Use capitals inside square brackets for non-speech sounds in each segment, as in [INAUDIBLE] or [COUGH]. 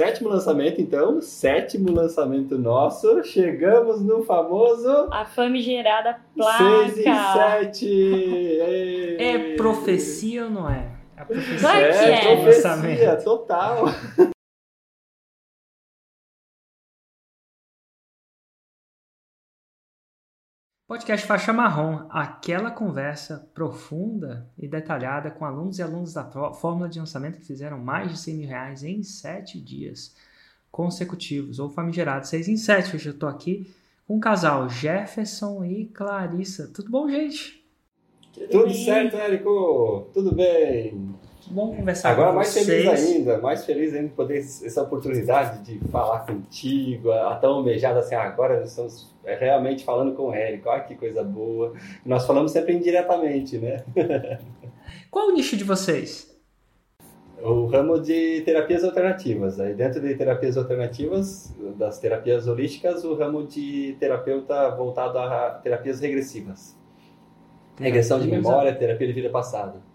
sétimo lançamento, então. Sétimo lançamento nosso. Chegamos no famoso. A famigerada placa. 6 e 7. É profecia ou não é? A profecia é, é. profecia, total. Podcast Faixa Marrom, aquela conversa profunda e detalhada com alunos e alunas da fórmula de lançamento que fizeram mais de 100 mil reais em 7 dias consecutivos, ou famigerados 6 em 7. Hoje eu tô aqui com o casal Jefferson e Clarissa. Tudo bom, gente? Tudo bem? certo, Érico? Tudo bem? Bom conversar Agora com mais vocês. feliz ainda, mais feliz ainda de poder essa oportunidade de falar contigo, a, tão almejada assim, agora nós estamos é, realmente falando com o Érico, olha que coisa boa. Nós falamos sempre indiretamente, né? [LAUGHS] Qual o nicho de vocês? O ramo de terapias alternativas. Aí dentro de terapias alternativas, das terapias holísticas, o ramo de terapeuta voltado a terapias regressivas. Regressão de memória, terapia de vida passada.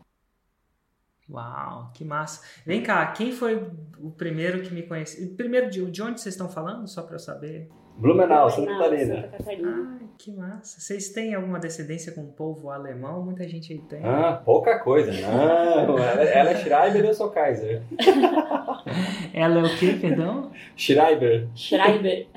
Uau, que massa. Vem cá, quem foi o primeiro que me conheceu? Primeiro, de de onde vocês estão falando? Só para eu saber. Blumenau, Santa Catarina. Santa Catarina. Ah, que massa. Vocês têm alguma descendência com o povo alemão? Muita gente aí tem. Ah, pouca coisa. Não, [LAUGHS] ela, ela é Schreiber e eu sou Kaiser. [LAUGHS] Ela é o quê, perdão? Schreiber. Schreiber.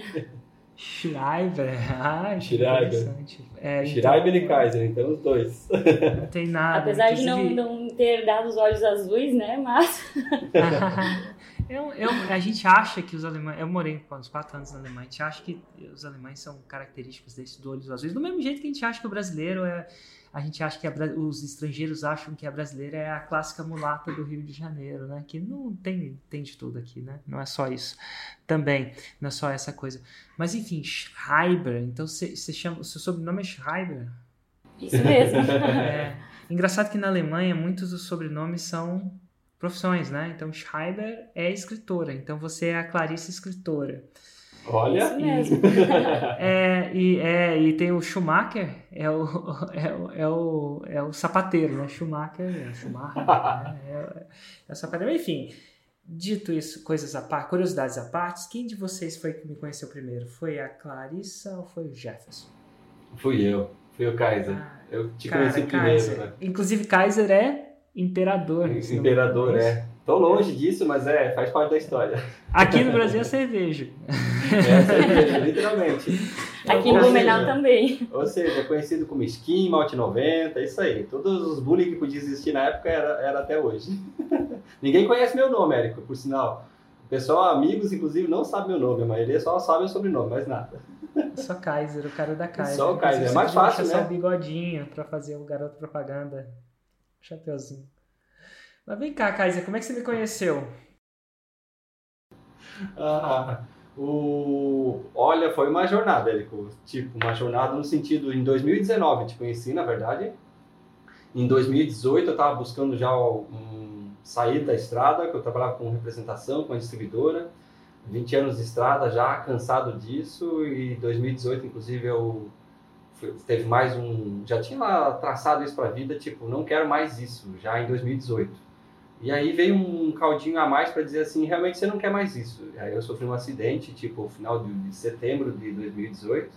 Schreiber. Ah, Schreiber. interessante. É, então, Schreiber e Kaiser, então os dois. Não tem nada. Apesar de não, não ter dado os olhos azuis, né? Mas [LAUGHS] eu, eu, a gente acha que os alemães. Eu morei por uns 4 anos na Alemanha. A gente acha que os alemães são característicos desse do olhos azuis. Do mesmo jeito que a gente acha que o brasileiro é. A gente acha que a bra- os estrangeiros acham que a brasileira é a clássica mulata do Rio de Janeiro, né? Que não tem, tem de tudo aqui, né? Não é só isso. Também, não é só essa coisa. Mas enfim, Schreiber. Então você você chama. O seu sobrenome é Schreiber? isso mesmo. [LAUGHS] É. Engraçado que na Alemanha muitos dos sobrenomes são profissões, né? Então Schreiber é escritora, então você é a Clarice escritora. Olha. Isso mesmo. [LAUGHS] É, e, é, e tem o Schumacher, é o, [LAUGHS] é, o, é, o, é o sapateiro, né? Schumacher, é o Schumacher, né? [LAUGHS] é, é o sapateiro. Enfim, dito isso, coisas à parte, curiosidades à parte, quem de vocês foi que me conheceu primeiro? Foi a Clarissa ou foi o Jefferson? Fui eu, fui o Kaiser. Ah, Eu te Cara, conheci primeiro, Kaiser. né? Inclusive, Kaiser é imperador. Imperador, engano. é. Tô longe disso, mas é, faz parte da história. Aqui no Brasil é cerveja. É, cerveja, literalmente. Aqui em Blumenau também. Ou seja, é conhecido como skin, malte 90, isso aí. Todos os bullying que podia existir na época era, era até hoje. [LAUGHS] Ninguém conhece meu nome, Érico, por sinal. O pessoal, amigos, inclusive, não sabe meu nome. A maioria só sabe o sobrenome, mais nada. Só Kaiser, o cara da Kaiser. Só o Kaiser, é mais fácil, né? só o bigodinho pra fazer o garoto propaganda. Chapeuzinho. Mas vem cá, Kaiser, como é que você me conheceu? [LAUGHS] Ah, o... Olha, foi uma jornada, Érico. Tipo, uma jornada no sentido, em 2019 te conheci, na verdade. Em 2018 eu estava buscando já um... sair da estrada, que eu trabalhava com representação, com a distribuidora. 20 anos de estrada já, cansado disso. E em 2018, inclusive, eu teve mais um... Já tinha traçado isso para a vida, tipo, não quero mais isso, já em 2018. E aí veio um caldinho a mais para dizer assim, realmente você não quer mais isso. Aí eu sofri um acidente, tipo, no final de, setembro de 2018.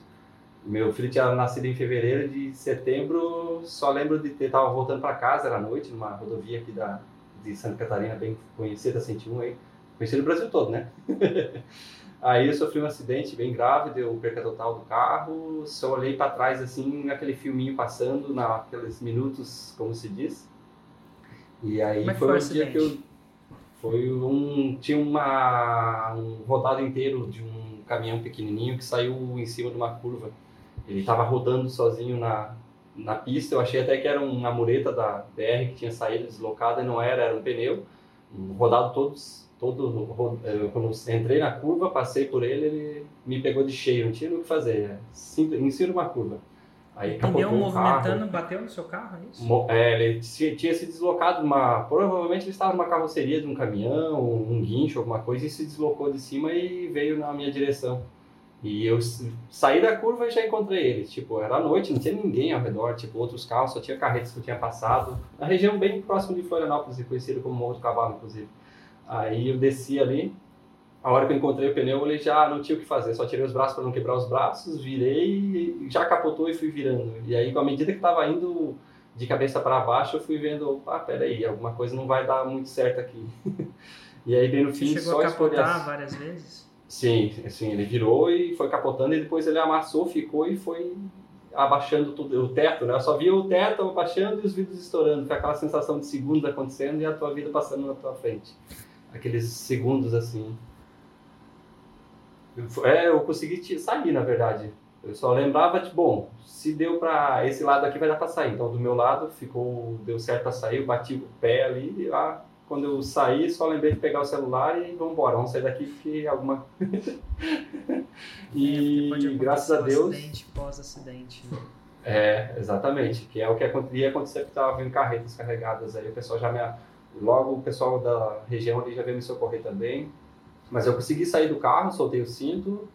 Meu filho tinha nascido em fevereiro de setembro, só lembro de ter tava voltando para casa, era noite, numa rodovia aqui da de Santa Catarina, bem conhecida, 101 aí, conhecida no Brasil todo, né? [LAUGHS] aí eu sofri um acidente bem grave, deu perca total do carro, só olhei para trás assim, aquele filminho passando naqueles minutos, como se diz. E aí Como é foi foi o dia que eu foi um tinha uma um rodado inteiro de um caminhão pequenininho que saiu em cima de uma curva. Ele estava rodando sozinho na na pista. Eu achei até que era uma mureta da BR que tinha saído deslocada e não era, era um pneu. Um rodado todos todo eh, quando entrei na curva, passei por ele, ele me pegou de cheio, não tinha o que fazer, cima de uma curva. Aí Pneu capotou o carro. movimentando, bateu no seu carro, é isso? É, ele ti- tinha se deslocado numa. Provavelmente ele estava numa carroceria de um caminhão, um guincho, alguma coisa, e se deslocou de cima e veio na minha direção. E eu saí da curva e já encontrei ele. Tipo, era noite, não tinha ninguém ao redor, tipo, outros carros, só tinha carretas que eu tinha passado. Na região bem próxima de Florianópolis, conhecido como Morro do Cavalo, inclusive. Aí eu desci ali a hora que eu encontrei o pneu, ele já não tinha o que fazer, só tirei os braços para não quebrar os braços, virei já capotou e fui virando. E aí, à medida que estava indo de cabeça para baixo, eu fui vendo, opa, peraí, alguma coisa não vai dar muito certo aqui. [LAUGHS] e aí, bem no fim, Chegou só a capotar escolher... várias vezes? Sim, sim, ele virou e foi capotando e depois ele amassou, ficou e foi abaixando tudo, o teto, né? Eu só via o teto abaixando e os vidros estourando, foi aquela sensação de segundos acontecendo e a tua vida passando na tua frente. Aqueles segundos assim. É, eu consegui sair, na verdade. Eu só lembrava de, bom, se deu para esse lado aqui vai dar para sair. Então do meu lado ficou, deu certo para sair, eu bati o pé ali e lá quando eu saí, só lembrei de pegar o celular e vamos embora, vamos sair daqui porque alguma. [LAUGHS] e é, graças a Deus. Acidente pós-acidente. Né? É, exatamente, que é o que ia acontecer porque estava vindo carretas carregadas aí, o pessoal já me. Logo o pessoal da região ali já veio me socorrer também. Mas eu consegui sair do carro, soltei o cinto,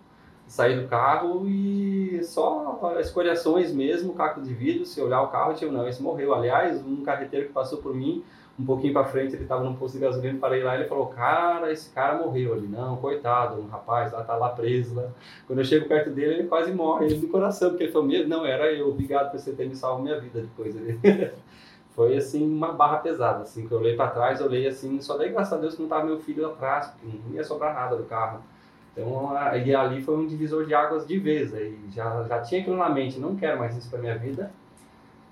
saí do carro e só escoriações mesmo, caco de vidro, se olhar o carro, eu não, esse morreu. Aliás, um carreteiro que passou por mim um pouquinho para frente, ele estava num posto de gasolina, parei lá ele falou, cara, esse cara morreu ali. Não, coitado, um rapaz lá tá lá preso lá. Quando eu chego perto dele, ele quase morre, ele do coração, porque ele falou, não, era eu, obrigado por você ter me salvo minha vida depois. [LAUGHS] Foi assim, uma barra pesada, assim, que eu olhei para trás, olhei assim, só daí, graças a Deus, que não tava meu filho atrás, porque não ia sobrar nada do carro. Então, e ali foi um divisor de águas de vez, aí já, já tinha aquilo na mente, não quero mais isso para minha vida,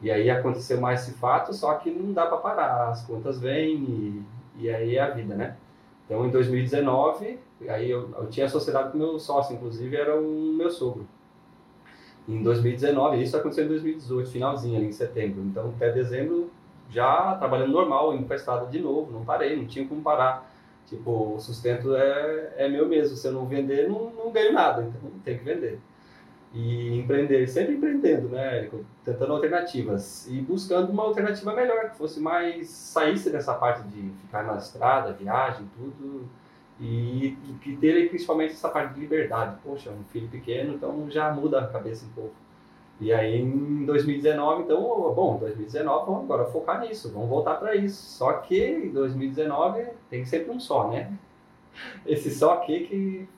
e aí aconteceu mais esse fato, só que não dá para parar, as contas vêm e, e aí é a vida, né? Então, em 2019, aí eu, eu tinha sociedade com meu sócio, inclusive era o meu sogro. Em 2019, isso aconteceu em 2018, finalzinho ali em setembro. Então, até dezembro, já trabalhando normal, estrada de novo, não parei, não tinha como parar. Tipo, o sustento é, é meu mesmo, se eu não vender, não, não ganho nada, então tem que vender e empreender, sempre empreendendo, né, Érico? Tentando alternativas e buscando uma alternativa melhor, que fosse mais, saísse dessa parte de ficar na estrada, viagem, tudo, e que ter principalmente essa parte de liberdade. Poxa, um filho pequeno, então já muda a cabeça um pouco. E aí em 2019, então, bom, 2019 vamos agora focar nisso, vamos voltar para isso. Só que em 2019 tem sempre um só, né? [LAUGHS] Esse só aqui que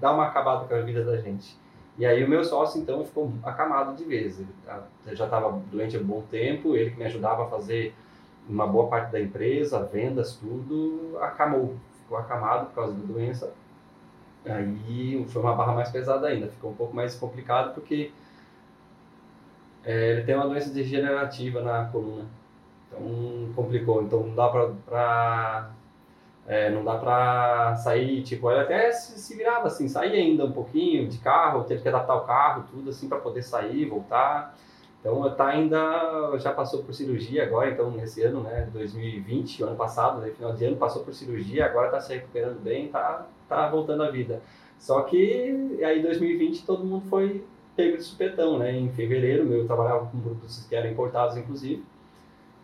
dá uma acabada com a vida da gente. E aí o meu sócio, então, ficou acamado de vez. Ele tá, já estava doente há um bom tempo, ele que me ajudava a fazer uma boa parte da empresa, vendas, tudo, acamou. Ficou acamado por causa da doença. Aí foi uma barra mais pesada ainda, ficou um pouco mais complicado porque é, ele tem uma doença degenerativa na coluna. Então complicou. Então não dá para é, não dá pra sair, tipo, ele até se, se, virava assim, saía ainda um pouquinho de carro, teve que adaptar o carro, tudo assim, para poder sair, voltar. Então, tá ainda, já passou por cirurgia agora, então, nesse ano, né, 2020, ano passado, né, final de ano, passou por cirurgia, agora tá se recuperando bem, tá, tá voltando à vida. Só que, aí, 2020, todo mundo foi pego de supetão, né, em fevereiro, eu trabalhava com produtos que eram importados, inclusive,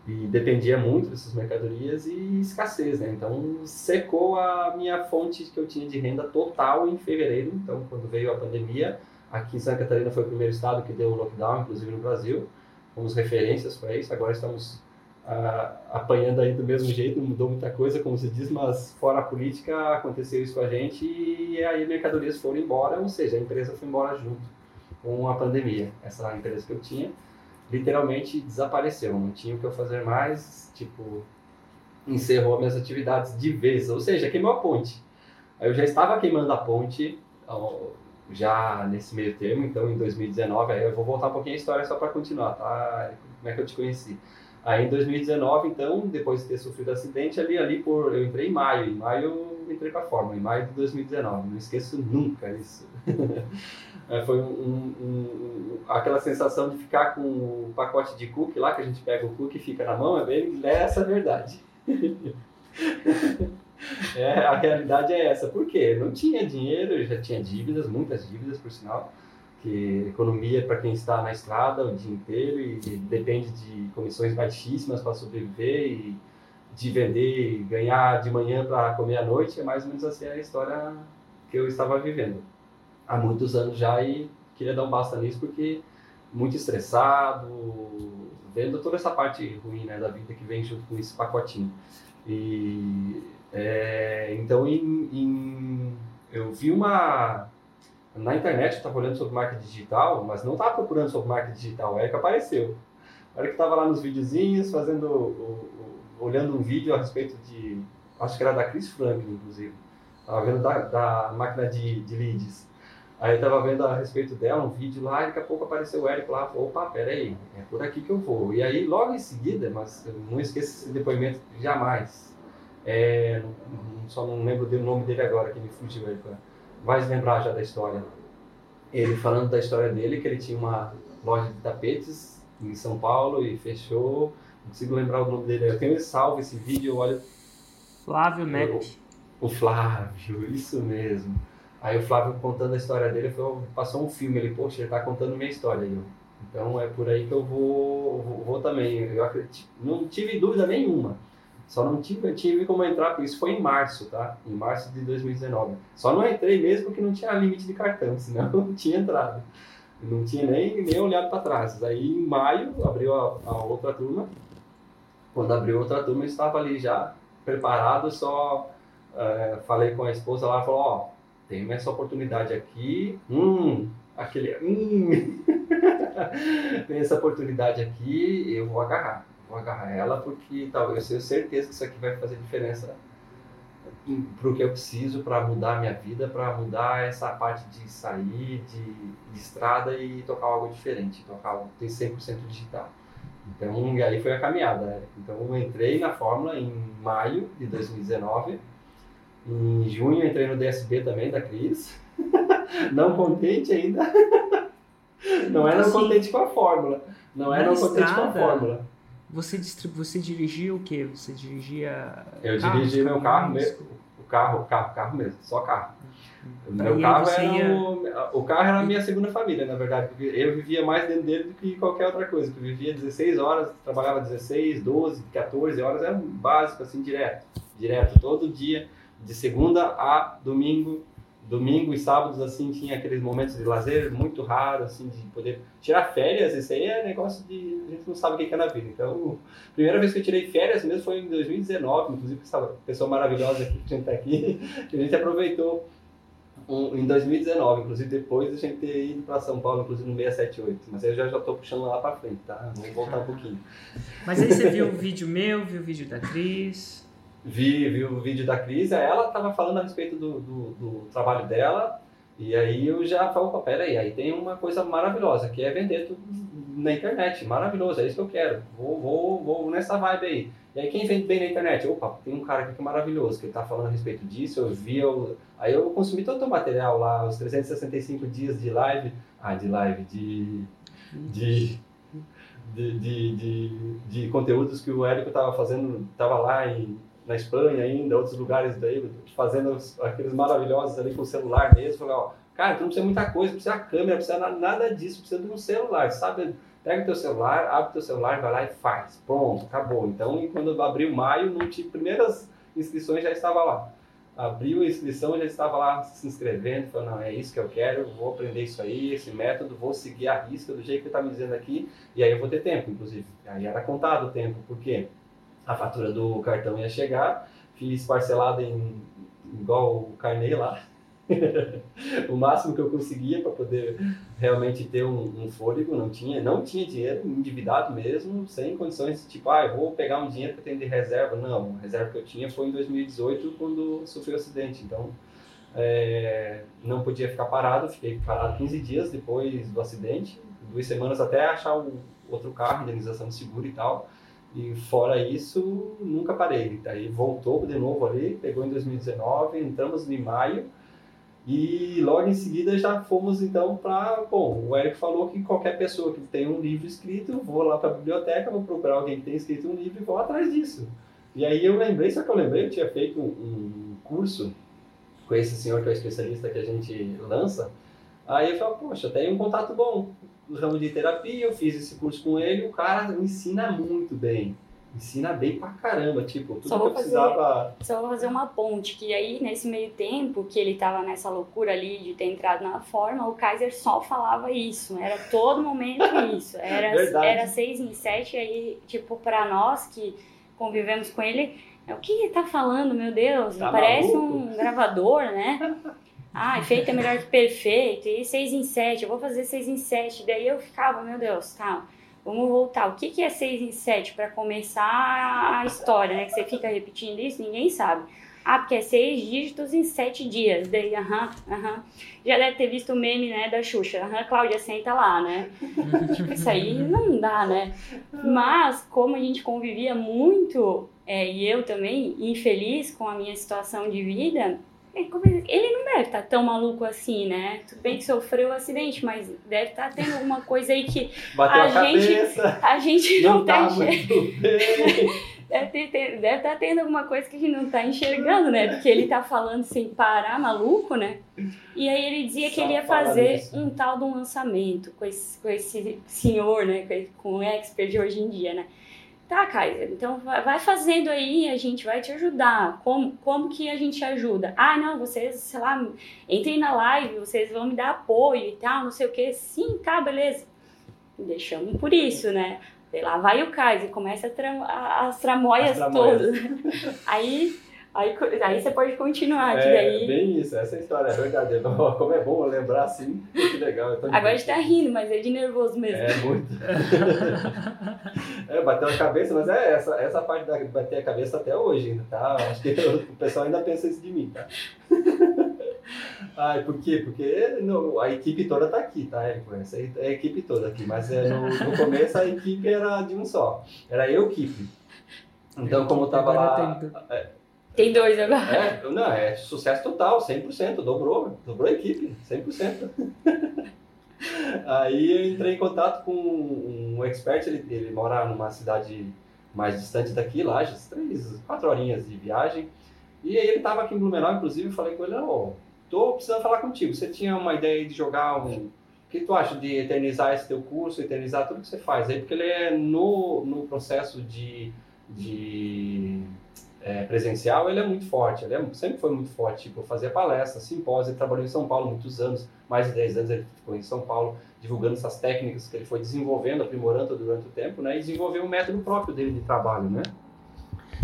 e dependia muito dessas mercadorias e escassez, né? Então secou a minha fonte que eu tinha de renda total em fevereiro. Então, quando veio a pandemia, aqui em Santa Catarina foi o primeiro estado que deu o lockdown, inclusive no Brasil. Fomos referências para isso. Agora estamos ah, apanhando aí do mesmo jeito, não mudou muita coisa, como se diz, mas fora a política aconteceu isso com a gente e aí mercadorias foram embora, ou seja, a empresa foi embora junto com a pandemia. Essa empresa que eu tinha literalmente desapareceu, não tinha o que eu fazer mais, tipo, encerrou minhas atividades de vez, ou seja, queimou a ponte. Eu já estava queimando a ponte já nesse meio termo, então em 2019, aí eu vou voltar um pouquinho a história só para continuar, tá? Como é que eu te conheci? Aí em 2019, então, depois de ter sofrido acidente, ali, ali por, eu entrei em maio, em maio eu entrei para a forma, em maio de 2019, não esqueço nunca isso. [LAUGHS] É, foi um, um, um, aquela sensação de ficar com o pacote de cookie lá, que a gente pega o cookie e fica na mão, é bem essa a verdade. [LAUGHS] [LAUGHS] é, a realidade é essa. Por quê? Não tinha dinheiro, já tinha dívidas, muitas dívidas, por sinal, que economia para quem está na estrada o dia inteiro e depende de comissões baixíssimas para sobreviver e de vender e ganhar de manhã para comer à noite, é mais ou menos assim a história que eu estava vivendo há muitos anos já e queria dar um basta nisso porque muito estressado, vendo toda essa parte ruim né, da vida que vem junto com esse pacotinho. E É, então, em, em- eu vi uma. Na internet, eu estava olhando sobre marketing digital, mas não estava procurando sobre marketing digital, é que apareceu. A hora que estava lá nos videozinhos, fazendo. o- o- olhando um vídeo a respeito de. Acho que era da Chris Franklin, inclusive. Estava vendo da, da máquina de, de leads. Aí eu tava vendo a respeito dela, um vídeo lá, e daqui a pouco apareceu o Érico lá, falou, opa, peraí, é por aqui que eu vou. E aí, logo em seguida, mas eu não esqueço esse depoimento jamais, é, só não lembro do nome dele agora, que me fugiu, vai se lembrar já da história. Ele falando da história dele, que ele tinha uma loja de tapetes em São Paulo e fechou, não consigo lembrar o nome dele, eu tenho salvo esse vídeo, eu olho Flávio Nepp. o Flávio, isso mesmo. Aí o Flávio contando a história dele, falou, passou um filme, ele, poxa, ele tá contando minha história. Então é por aí que eu vou, vou, vou também. Eu acredito, não tive dúvida nenhuma. Só não tive, tive como entrar, porque isso foi em março, tá? Em março de 2019. Só não entrei mesmo porque não tinha limite de cartão, [LAUGHS] senão não tinha entrado. Não tinha nem, nem olhado para trás. Aí em maio abriu a, a outra turma. Quando abriu outra turma, eu estava ali já preparado, só é, falei com a esposa lá, falou, ó, tem essa oportunidade aqui, hum, aquele, hum, [LAUGHS] tem essa oportunidade aqui, eu vou agarrar, vou agarrar ela porque tal, eu tenho certeza que isso aqui vai fazer diferença para o que eu preciso para mudar a minha vida, para mudar essa parte de sair de, de estrada e tocar algo diferente, tocar algo tem 100% digital. Então, e aí foi a caminhada. né? Então, eu entrei na Fórmula em maio de 2019. Em junho, entrei no DSB também, da Cris. [LAUGHS] Não contente ainda. [LAUGHS] Não era Assim, contente com a Fórmula. Não era contente com a Fórmula. Você, distribu... você dirigia o quê? Você dirigia. Eu carros, dirigi meu carro mesmo. O carro, carro, carro mesmo, só carro. O E meu carro era ia- o, o carro era a minha segunda família, na verdade, eu vivia mais dentro dele do que qualquer outra coisa. Eu vivia 16 horas, trabalhava 16, 12, 14 horas, era um básico assim direto, direto todo dia, de segunda a domingo, domingo e sábados assim tinha aqueles momentos de lazer muito raros assim de poder tirar férias, isso aí é negócio de a gente não sabe o que é na vida. Então, a primeira vez que eu tirei férias mesmo foi em 2019, inclusive essa pessoa maravilhosa aqui que a gente tá aqui, [LAUGHS] que a gente aproveitou um- em 2019, inclusive depois a gente ter ido para São Paulo, inclusive no 678. Mas eu já já tô puxando lá para frente, tá? Vamos voltar um pouquinho. Mas aí você viu o vídeo meu, viu o vídeo da Cris. Vi, vi o vídeo da Cris, ela tava falando a respeito do, do, do trabalho dela, e aí eu já falo, "Pô, pera aí, tem uma coisa maravilhosa, que é vender tudo na internet, maravilhoso, é isso que eu quero, vou, vou, vou nessa vibe aí. E aí quem vende bem na internet? Opa, tem um cara aqui que é maravilhoso, que ele tá falando a respeito disso, eu vi, eu... aí eu consumi todo o material lá, os 365 dias de live, ah, de live, de... de de, de, de, de conteúdos que o Érico estava fazendo, estava lá em, na Espanha ainda, outros lugares daí, fazendo aqueles maravilhosos ali com o celular mesmo. Falei, ó, cara, tu não precisa muita coisa, precisa câmera, não precisa na- nada disso, precisa de um celular, sabe? Pega o teu celular, abre o teu celular, vai lá e faz. Pronto, acabou. Então, e quando abriu maio, não tinha, primeiras inscrições já estava lá. Abriu a inscrição, já estava lá se inscrevendo, falando, não, é isso que eu quero, vou aprender isso aí, esse método, vou seguir a risca do jeito que está me dizendo aqui, e aí eu vou ter tempo, inclusive. Aí era contado o tempo, porque a fatura do cartão ia chegar, fiz parcelado em igual o carnê lá. [LAUGHS] o máximo que eu conseguia para poder realmente ter um, um fôlego, não tinha, não tinha dinheiro, endividado mesmo, sem condições, tipo, ah, eu vou pegar um dinheiro que eu tenho de reserva. Não, a reserva que eu tinha foi em 2018, quando sofri o acidente. Então, é, não podia ficar parado, fiquei parado 15 dias depois do acidente, duas semanas até achar o outro carro, indenização de seguro e tal. E fora isso, nunca parei. Daí voltou de novo ali, pegou em 2019, entramos em maio e logo em seguida já fomos então para. Bom, o Eric falou que qualquer pessoa que tem um livro escrito, vou lá para a biblioteca, vou procurar alguém que tem escrito um livro e vou atrás disso. E aí eu lembrei, só que eu lembrei, eu tinha feito um, um curso com esse senhor que é o especialista que a gente lança. Aí eu falei, poxa, tem um contato bom no ramo de terapia, eu fiz esse curso com ele, o cara ensina muito bem. Ensina bem pra caramba, tipo, tudo Só que eu fazer- precisava. Só vou fazer uma ponte, que aí nesse meio tempo que ele tava nessa loucura ali de ter entrado na forma, o Kaiser só falava isso, era todo momento [LAUGHS] isso. Era, Verdade. era seis em sete, aí, tipo, pra nós que convivemos com ele, É, o que ele tá falando, meu Deus? Tá Parece maluco? um gravador, né? [LAUGHS] Ah, feito é melhor que perfeito. E 6 em 7, eu vou fazer 6 em 7. Daí eu ficava, meu Deus, tá. Vamos voltar. O que, que é 6 em 7 para começar a história, né? Que você fica repetindo isso, ninguém sabe. Ah, porque é seis dígitos em sete dias. Daí, aham, aham. Já deve ter visto o meme, né, da Xuxa. Aham, Cláudia, senta lá, né? tipo, [LAUGHS] isso aí não dá, né? Mas, como a gente convivia muito, é, e eu também, infeliz com a minha situação de vida, ele ele não deve estar tão maluco assim, né? Tudo bem que sofreu um acidente, mas deve estar tendo alguma coisa aí que Bateu a, A gente cabeça, a gente não, não tá tá. Deve ter- ter- deve estar tendo alguma coisa que a gente não tá enxergando, né? Porque ele tá falando sem parar, maluco, né? E aí ele dizia que Só ele ia fazer nisso. um tal de um lançamento com esse, com esse senhor, né? Com o expert de hoje em dia, né? Tá, Kaiser, então vai fazendo aí, a gente vai te ajudar. Como, como que a gente ajuda? Ah, não, vocês, sei lá, entrem na live, vocês vão me dar apoio e tal, não sei o quê. Sim, tá, beleza. Deixamos por isso, né? Sei lá, vai o Kaiser, começa a tra- as tramóias As tramóias. todas. [LAUGHS] aí, aí, aí você pode continuar, É, daí... bem isso, essa história é verdade. Como é bom lembrar assim, que legal. eu tô Agora a gente tá rindo, mas é de nervoso mesmo. É, muito. [LAUGHS] é, bateu a cabeça, mas é essa, essa parte da bater a cabeça até hoje ainda, tá? Acho que o pessoal ainda pensa isso de mim, tá? [LAUGHS] Ai, por quê? Porque no- a equipe toda tá aqui, tá? É, é a equipe toda aqui, mas é, no, no começo a equipe era de um só. Era eu, equipe. Então, como eu tava lá. Tem dois agora. É, não, é sucesso total, 100%, dobrou, dobrou a equipe, 100%. [LAUGHS] Aí eu entrei em contato com um expert, ele, ele mora numa cidade mais distante daqui, Lages, três, quatro horinhas de viagem. E aí ele estava aqui em Blumenau, inclusive, eu falei com ele, ó, tô precisando falar contigo, você tinha uma ideia de jogar um... O que tu acha de eternizar esse teu curso, eternizar tudo que você faz aí? Porque ele é no, no processo de, de é, presencial, ele é muito forte, ele é- sempre foi muito forte, tipo, fazia palestra, simpósio, ele trabalhou em São Paulo muitos anos, mais de 10 anos ele ficou em São Paulo, divulgando essas técnicas que ele foi desenvolvendo, aprimorando durante o tempo, né, e desenvolveu um método próprio dele de trabalho, né.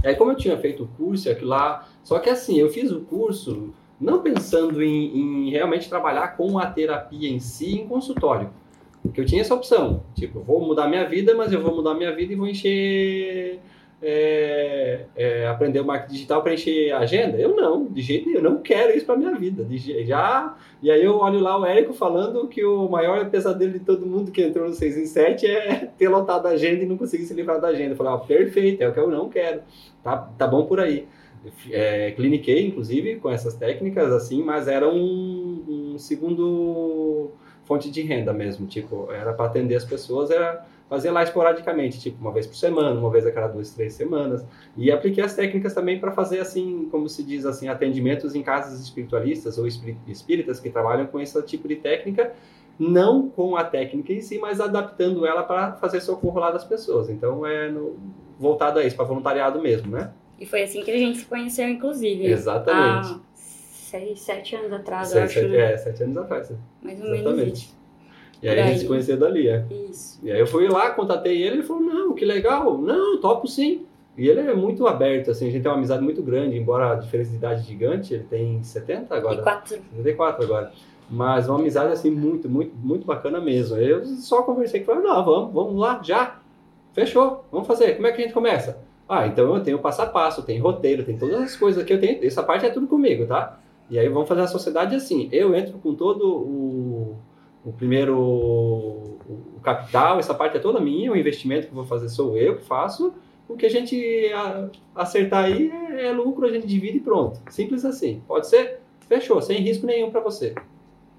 E aí, como eu tinha feito o curso, aquilo lá, só que assim, eu fiz o curso não pensando em, em realmente trabalhar com a terapia em si em consultório, porque eu tinha essa opção, tipo, vou mudar minha vida, mas eu vou mudar minha vida e vou encher é, é, aprender o marketing digital para encher a agenda? Eu não, de jeito nenhum, eu não quero isso para minha vida. De já, e aí eu olho lá o Érico falando que o maior pesadelo de todo mundo que entrou no 6 em 7 é [LAUGHS] ter lotado a agenda e não conseguir se livrar da agenda. Eu falei, ah, perfeito, é o que eu não quero. Tá, tá bom por aí. É, cliniquei, inclusive, com essas técnicas, assim, mas era um, um segundo fonte de renda mesmo. Tipo, era para atender as pessoas, era fazer lá esporadicamente, tipo uma vez por semana, uma vez a cada duas, três semanas. E apliquei as técnicas também para fazer, assim, como se diz assim, atendimentos em casas espiritualistas ou espí- espíritas que trabalham com esse tipo de técnica, não com a técnica em si, mas adaptando ela para fazer socorro lá das pessoas. Então é no- voltado a isso, para voluntariado mesmo, né? E foi assim que a gente se conheceu, inclusive. Exatamente. Há seis, sete anos atrás, eu Sete, acho. sete, né? é, sete anos atrás. Mais ou menos Exatamente. isso. E aí a gente se conheceu dali, é. Isso. E aí eu fui lá, contatei ele, ele falou, não, que legal, não, topo sim. E ele é muito aberto, assim, a gente tem uma amizade muito grande, embora a diferença de idade gigante, ele tem 70 agora, E quatro. 74 agora. Mas uma amizade, assim, muito, muito, muito bacana mesmo. Eu só conversei com ele, não, vamos, vamos lá, já, fechou, vamos fazer, como é que a gente começa? Ah, então eu tenho passo a passo, tem roteiro, tem todas as coisas que eu tenho, essa parte é tudo comigo, tá? E aí vamos fazer a sociedade assim, eu entro com todo o, o primeiro o, capital, essa parte é toda minha, o investimento que vou fazer sou eu que faço, o que a gente acertar aí é, é lucro, a gente divide e pronto. Simples assim. Pode ser? Fechou, sem risco nenhum para você.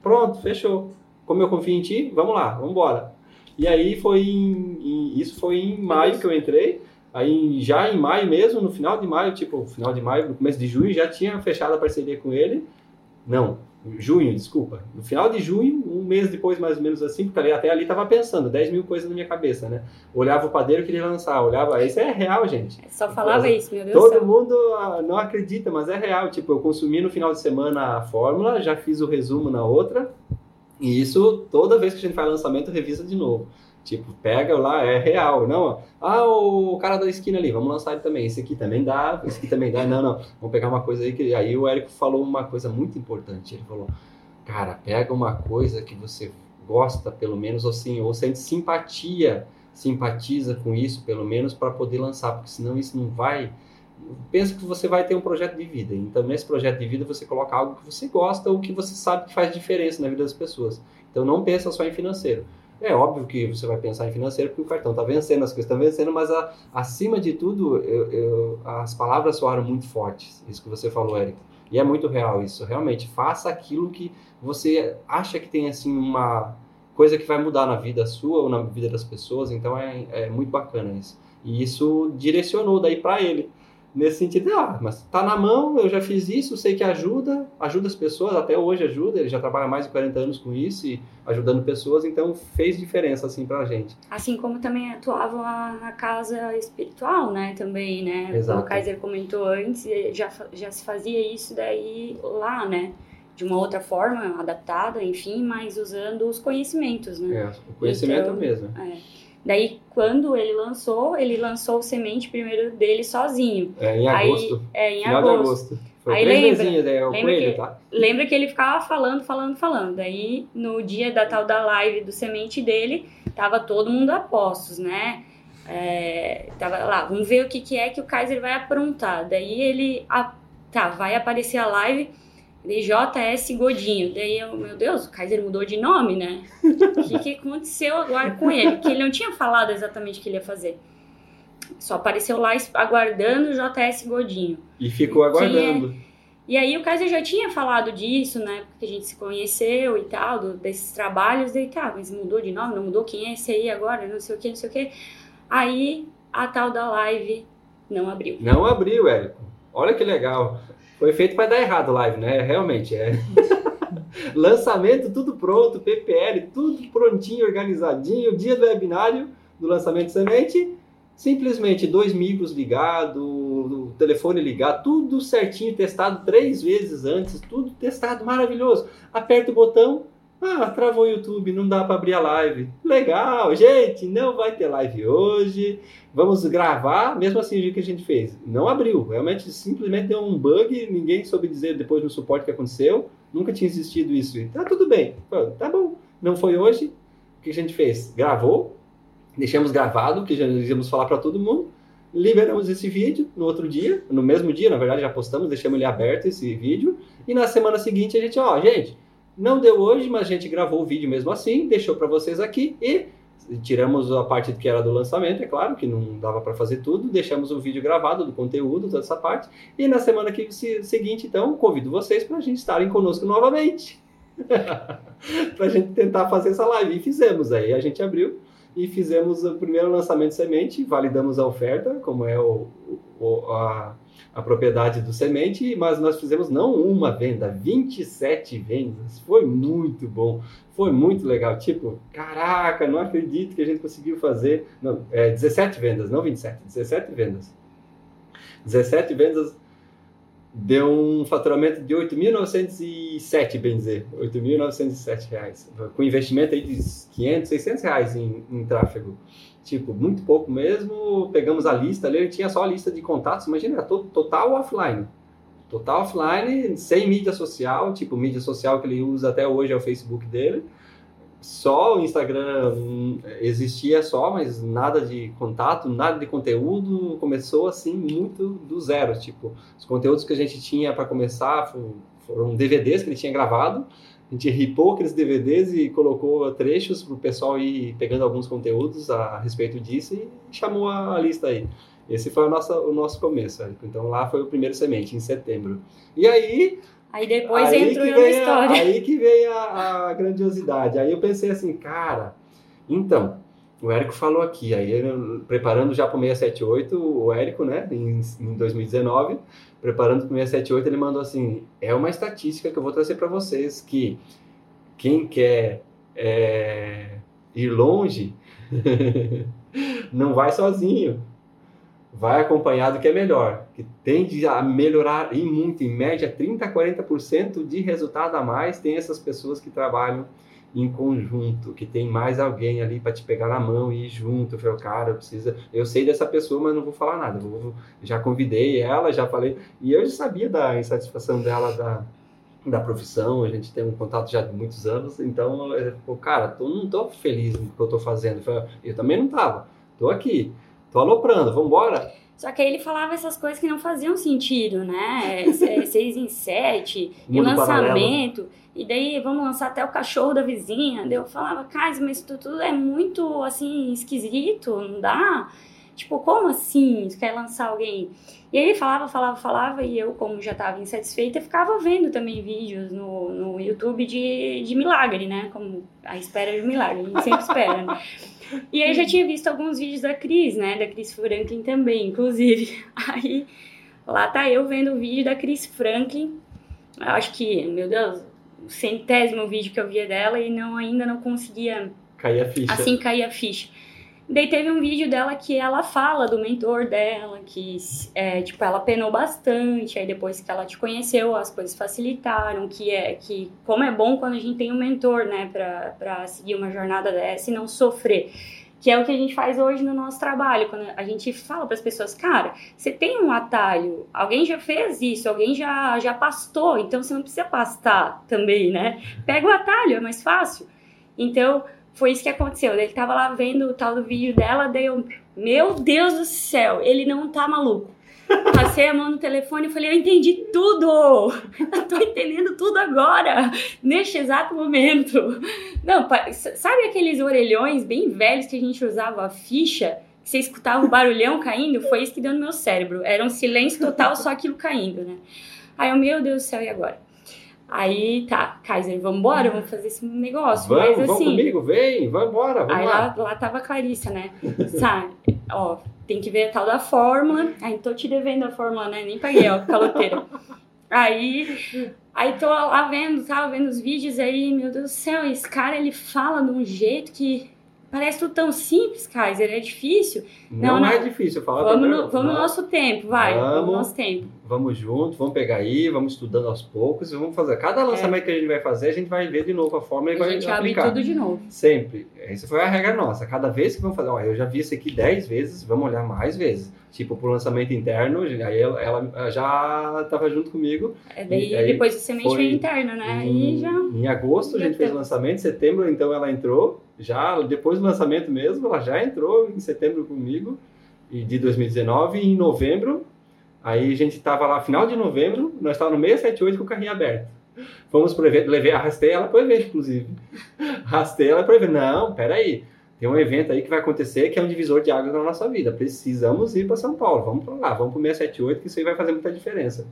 Pronto, fechou. Como eu confio em ti, vamos lá, vamos embora. E aí foi em, em- isso foi em maio que eu entrei. Aí já em maio mesmo, no final de maio, tipo, final de maio, no começo de junho, já tinha fechado a parceria com ele. Não, junho, desculpa. No final de junho, um mês depois, mais ou menos assim, porque até ali tava pensando, 10 mil coisas na minha cabeça, né? Olhava o padeiro e queria lançar, olhava, isso é real, gente. Só falava isso, meu Deus do Todo céu. mundo ah, não acredita, mas é real. Tipo, eu consumi no final de semana a fórmula, já fiz o resumo na outra, e isso toda vez que a gente faz lançamento, revisa de novo. Tipo, pega lá, é real. Não, ah, o cara da esquina ali, vamos lançar ele também. Esse aqui também dá, esse aqui também dá. Não, não, vamos pegar uma coisa aí que. Aí o Érico falou uma coisa muito importante. Ele falou, cara, pega uma coisa que você gosta, pelo menos, assim, ou sente simpatia, simpatiza com isso, pelo menos, para poder lançar, porque senão isso não vai. Pensa que você vai ter um projeto de vida. Então, nesse projeto de vida, você coloca algo que você gosta ou que você sabe que faz diferença na vida das pessoas. Então, não pensa só em financeiro é óbvio que você vai pensar em financeiro porque o cartão está vencendo, as coisas estão vencendo, mas a, acima de tudo, eu, eu, as palavras soaram muito fortes, isso que você falou, Érico. E é muito real isso. Realmente, faça aquilo que você acha que tem assim uma coisa que vai mudar na vida sua ou na vida das pessoas. Então é, é muito bacana isso. E isso direcionou daí para ele nesse sentido, ah, mas tá na mão, eu já fiz isso, sei que ajuda, ajuda as pessoas, até hoje ajuda, ele já trabalha mais de 40 anos com isso e ajudando pessoas, então fez diferença assim pra gente. Assim como também atuava na casa espiritual, né, também, né, Exato. o Kaiser comentou antes, já, já se fazia isso daí lá, né, de uma outra forma, adaptada, enfim, mas usando os conhecimentos, né. É, o conhecimento então, mesmo. É. Daí, quando ele lançou, ele lançou o semente primeiro dele sozinho. É, em agosto. Aí, é, em agosto. agosto. Foi Aí lembra, é o lembra, coelho, que, tá? lembra que ele ficava falando, falando, falando. Daí, no dia da tal da live do semente dele, tava todo mundo a postos, né? É, tava lá, vamos ver o que, que é que o Kaiser vai aprontar. Daí ele, a, tá, vai aparecer a live DJS Godinho. Daí eu, meu Deus, o Kaiser mudou de nome, né? O que, que aconteceu agora com ele? Que ele não tinha falado exatamente o que ele ia fazer. Só apareceu lá aguardando o JS Godinho. E ficou aguardando. Tinha... E aí o Kaiser já tinha falado disso, né? Porque a gente se conheceu e tal, do, desses trabalhos. Daí tá, mas mudou de nome, não mudou? Quem é esse aí agora? Não sei o que, não sei o que. Aí a tal da live não abriu. Não abriu, Érico. Olha que legal. Foi feito para dar errado live, né? Realmente, é. [LAUGHS] lançamento, tudo pronto, PPL, tudo prontinho, organizadinho, dia do webinário do lançamento de semente, simplesmente dois micros ligados, o telefone ligado, tudo certinho, testado três vezes antes, tudo testado, maravilhoso. Aperta o botão, ah, travou o YouTube, não dá para abrir a live. Legal, gente, não vai ter live hoje. Vamos gravar, mesmo assim o que a gente fez. Não abriu, realmente simplesmente deu um bug, ninguém soube dizer depois no suporte que aconteceu. Nunca tinha existido isso. Tá tudo bem, tá bom. Não foi hoje. O que a gente fez? Gravou, deixamos gravado, que já íamos falar para todo mundo. Liberamos esse vídeo no outro dia, no mesmo dia, na verdade já postamos, deixamos ele aberto esse vídeo. E na semana seguinte a gente, ó, gente, não deu hoje, mas a gente gravou o vídeo mesmo assim, deixou para vocês aqui e tiramos a parte que era do lançamento, é claro que não dava para fazer tudo, deixamos o vídeo gravado do conteúdo, toda essa parte. E na semana que, seguinte, então, convido vocês para a gente estarem conosco novamente. [LAUGHS] para a gente tentar fazer essa live. E fizemos aí, a gente abriu e fizemos o primeiro lançamento semente, validamos a oferta, como é o, o a, a propriedade do semente, mas nós fizemos não uma venda, 27 vendas. Foi muito bom, foi muito legal. Tipo, caraca, não acredito que a gente conseguiu fazer. Não, é 17 vendas, não 27, 17 vendas. 17 vendas deu um faturamento de 8.907, bem dizer, 8.907 reais, com investimento aí de 500, 600 reais em, em tráfego tipo, muito pouco mesmo. Pegamos a lista ali, tinha só a lista de contatos, imagina, era total offline. Total offline, sem mídia social, tipo, mídia social que ele usa até hoje é o Facebook dele. Só o Instagram hum, existia só, mas nada de contato, nada de conteúdo. Começou assim muito do zero, tipo, os conteúdos que a gente tinha para começar foram DVDs que ele tinha gravado a gente ripou aqueles DVDs e colocou trechos para o pessoal ir pegando alguns conteúdos a respeito disso e chamou a, lista aí. Esse foi o nosso, o nosso começo. Então lá foi o primeiro semente, em setembro. E aí. Aí depois aí entrou na história. A, aí que veio a, a, grandiosidade. Aí eu pensei assim, cara, então, o Érico falou aqui, aí preparando já para o 678, o Érico, né, em, em 2019, preparando para o 678, ele mandou assim: é uma estatística que eu vou trazer para vocês que quem quer é, ir longe [LAUGHS] não vai sozinho, vai acompanhado que é melhor, que tende a melhorar em muito, em média 30 a 40% de resultado a mais tem essas pessoas que trabalham em conjunto, que tem mais alguém ali para te pegar na mão e ir junto. Eu falei, cara, eu preciso, eu sei dessa pessoa, mas não vou falar nada. Vou, já convidei ela, já falei, e eu já sabia da insatisfação dela da da profissão, a gente tem um contato já de muitos anos, então, eu, cara, tô, não tô feliz com o que eu tô fazendo. Eu também não tava. Tô aqui, tô aloprando, vamos embora. Só que aí ele falava essas coisas que não faziam sentido, né? É, seis em sete, e lançamento, paralelo. E daí vamos lançar até o cachorro da vizinha. Daí eu falava, cara, mas isso tudo é muito, assim, esquisito, não dá? Tipo, como assim? Você quer lançar alguém? E aí ele falava, falava, falava, e eu, como já estava insatisfeita, ficava vendo também vídeos no, no YouTube de, de milagre, né? Como a espera de milagre, a gente sempre [LAUGHS] espera, né? E aí já tinha visto alguns vídeos da Cris, né? Da Cris Franklin também, inclusive. [LAUGHS] Aí lá tá eu vendo o vídeo da Cris Franklin. Eu acho que, meu Deus, o centésimo vídeo que eu via dela e não ainda não conseguia. Cair a ficha. Assim cair a ficha. Daí teve um vídeo dela que ela fala do mentor dela, que é, tipo, ela penou bastante, aí depois que ela te conheceu, as coisas facilitaram, que é que como é bom quando a gente tem um mentor, né, pra, pra seguir uma jornada dessa e não sofrer. Que é o que a gente faz hoje no nosso trabalho, quando a gente fala para as pessoas, cara, você tem um atalho, alguém já fez isso, alguém já, já pastou, então você não precisa pastar também, né? Pega o atalho, é mais fácil. Então, foi isso que aconteceu. Ele tava lá vendo o tal do vídeo dela, daí eu, meu Deus do céu, ele não tá maluco. Passei a mão no telefone e falei, eu entendi tudo! Eu tô entendendo tudo agora, neste exato momento. Não, sabe aqueles orelhões bem velhos que a gente usava a ficha? Você escutava o barulhão caindo? Foi isso que deu no meu cérebro. Era um silêncio total, só aquilo caindo, né? Aí eu, meu Deus do céu, e agora? Aí tá, Kaiser, vamos embora, vamos fazer esse negócio. Vamos, Mas, vamos assim, comigo, vem, vamos embora, vamos aí lá. lá, lá tava a Clarissa, né? Sabe? Ó, tem que ver a tal da fórmula. Aí tô te devendo a fórmula, né? Nem paguei, ó, caloteira. Aí, aí tô lá vendo, tava vendo os vídeos aí, meu Deus do céu, esse cara ele fala de um jeito que Parece tudo tão simples, Kaiser, é difícil. Não, não, não é difícil, fala Vamos, no, vamos no nosso tempo, vai. Vamos, vamos no nosso tempo. Vamos junto, vamos pegar aí, vamos estudando aos poucos e vamos fazer. Cada lançamento é. que a gente vai fazer, a gente vai ver de novo a forma e, a vai gente abre tudo de novo. Sempre. Essa foi a regra nossa. Cada vez que vamos fazer, ó, eu já vi isso aqui 10 vezes, vamos olhar mais vezes. Tipo, pro lançamento interno, aí ela, ela já estava junto comigo. É, daí e, depois o semente foi interno, né? Em, já... em agosto a gente fez o lançamento, em setembro então ela entrou já depois do lançamento mesmo, ela já entrou em setembro comigo e de 2019 e em novembro, aí a gente estava lá final de novembro, nós estávamos no 678 com o carrinho aberto. Fomos pro evento, levei, arrastei ela para o evento, inclusive. [LAUGHS] Arrastei ela para o evento. Não, peraí, tem um evento aí que vai acontecer que é um divisor de águas na nossa vida. Precisamos ir para São Paulo, vamos para lá, vamos para o 678, que isso aí vai fazer muita diferença.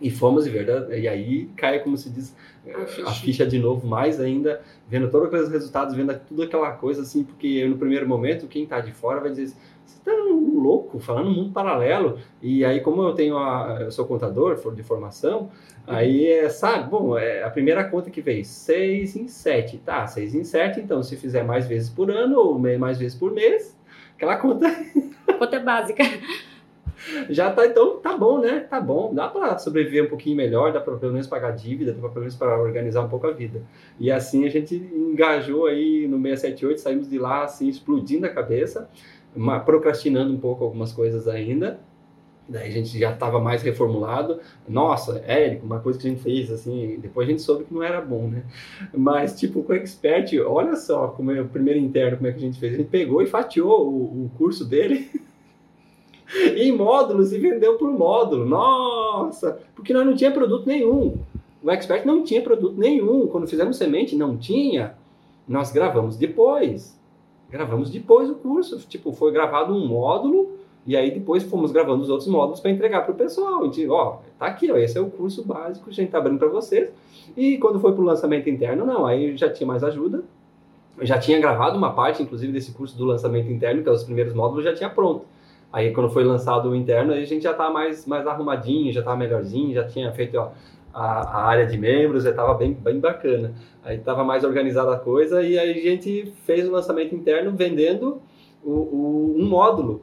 E fomos, e, verdade, e aí cai, como se diz, a ficha. a ficha. de novo, mais ainda, vendo todos aqueles resultados, vendo tudo aquela coisa assim, porque no primeiro momento, quem está de fora vai dizer, você está louco, falando mundo paralelo. E aí, como eu tenho a, eu sou contador de formação, aí é, sabe, bom, é a primeira conta que veio, 6 em 7, tá, 6 em 7, então se fizer mais vezes por ano ou mais vezes por mês, aquela conta... [LAUGHS] Conta básica já tá, então tá bom, né? Tá bom, dá para sobreviver um pouquinho melhor, dá para pelo menos pagar dívida, dá para pelo menos para organizar um pouco a vida. E assim a gente engajou aí no 678, saímos de lá assim explodindo a cabeça, procrastinando um pouco algumas coisas ainda. Daí a gente já estava mais reformulado. Nossa, Érico, uma coisa que a gente fez, assim, depois a gente soube que não era bom, né? Mas, tipo, com o Expert, olha só como é o primeiro interno, como é que a gente fez. A gente pegou e fatiou o, o curso dele [LAUGHS] em módulos e vendeu por módulo. Nossa! Porque nós não tinha produto nenhum. O Expert não tinha produto nenhum. Quando fizemos semente, não tinha. Nós gravamos depois. Gravamos depois o curso. Tipo, foi gravado um módulo e aí depois fomos gravando os outros módulos para entregar para o pessoal. A gente, ó, tá aqui, ó, esse é o curso básico a gente tá abrindo para vocês. E quando foi para o lançamento interno, não, aí já tinha mais ajuda. já tinha gravado uma parte, inclusive, desse curso do lançamento interno, que é os primeiros módulos, já tinha pronto. Aí quando foi lançado o interno, a gente já tá mais, mais arrumadinho, já tá melhorzinho, já tinha feito ó, a, a, área de membros, já tava bem, bem bacana. Aí tava mais organizada a coisa e aí a gente fez o lançamento interno vendendo o, o um módulo.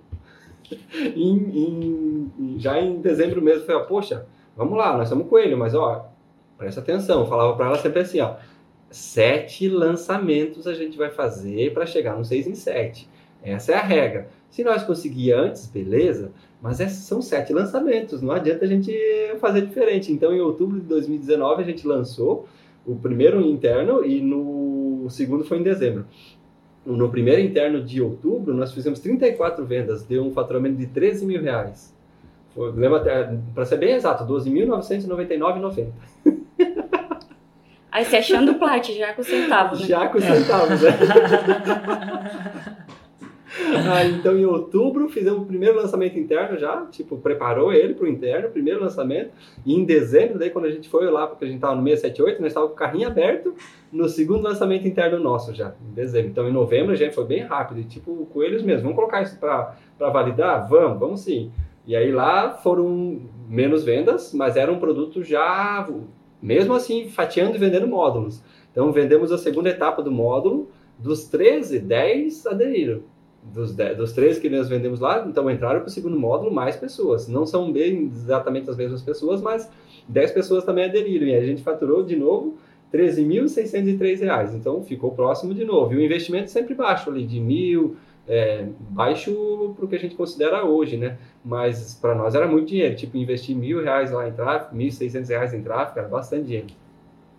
[LAUGHS] em, em, já em dezembro mesmo, falei, poxa, vamos lá, nós somos coelho, mas ó, presta atenção, eu falava para ela sempre assim, ó, sete lançamentos a gente vai fazer para chegar no 6 em 7. Essa é a regra. Se nós conseguir antes, beleza, mas esses são sete lançamentos, não adianta a gente fazer diferente. Então, em outubro de 2019, a gente lançou o primeiro interno e no segundo foi em dezembro. No primeiro interno de outubro, nós fizemos 34 vendas, deu um faturamento de 13 mil reais. Para ser bem exato, 12.999,90. Aí você achando plat, já com centavos. Né? Já com centavos, né? [LAUGHS] Ah, então, em outubro, fizemos o primeiro lançamento interno já, tipo, preparou ele para o interno, primeiro lançamento. E em dezembro, daí, quando a gente foi lá, porque a gente estava no 678, nós estávamos com o carrinho aberto no segundo lançamento interno nosso já, em dezembro. Então, em novembro, a gente foi bem rápido, e, tipo, coelhos mesmo. Vamos colocar isso para validar? Vamos, vamos sim. E aí lá foram menos vendas, mas era um produto já, mesmo assim, fatiando e vendendo módulos. Então, vendemos a segunda etapa do módulo, dos 13, 10 aderiram dos, dos três que nós vendemos lá, então entraram para o segundo módulo mais pessoas. Não são bem exatamente as mesmas pessoas, mas 10 pessoas também aderiram. E a gente faturou de novo R$ 13.603. Então ficou próximo de novo. E o investimento sempre baixo ali, de mil, é, baixo para o que a gente considera hoje, né? Mas para nós era muito dinheiro. Tipo, investir mil reais lá em tráfego, seiscentos reais em tráfego, era bastante dinheiro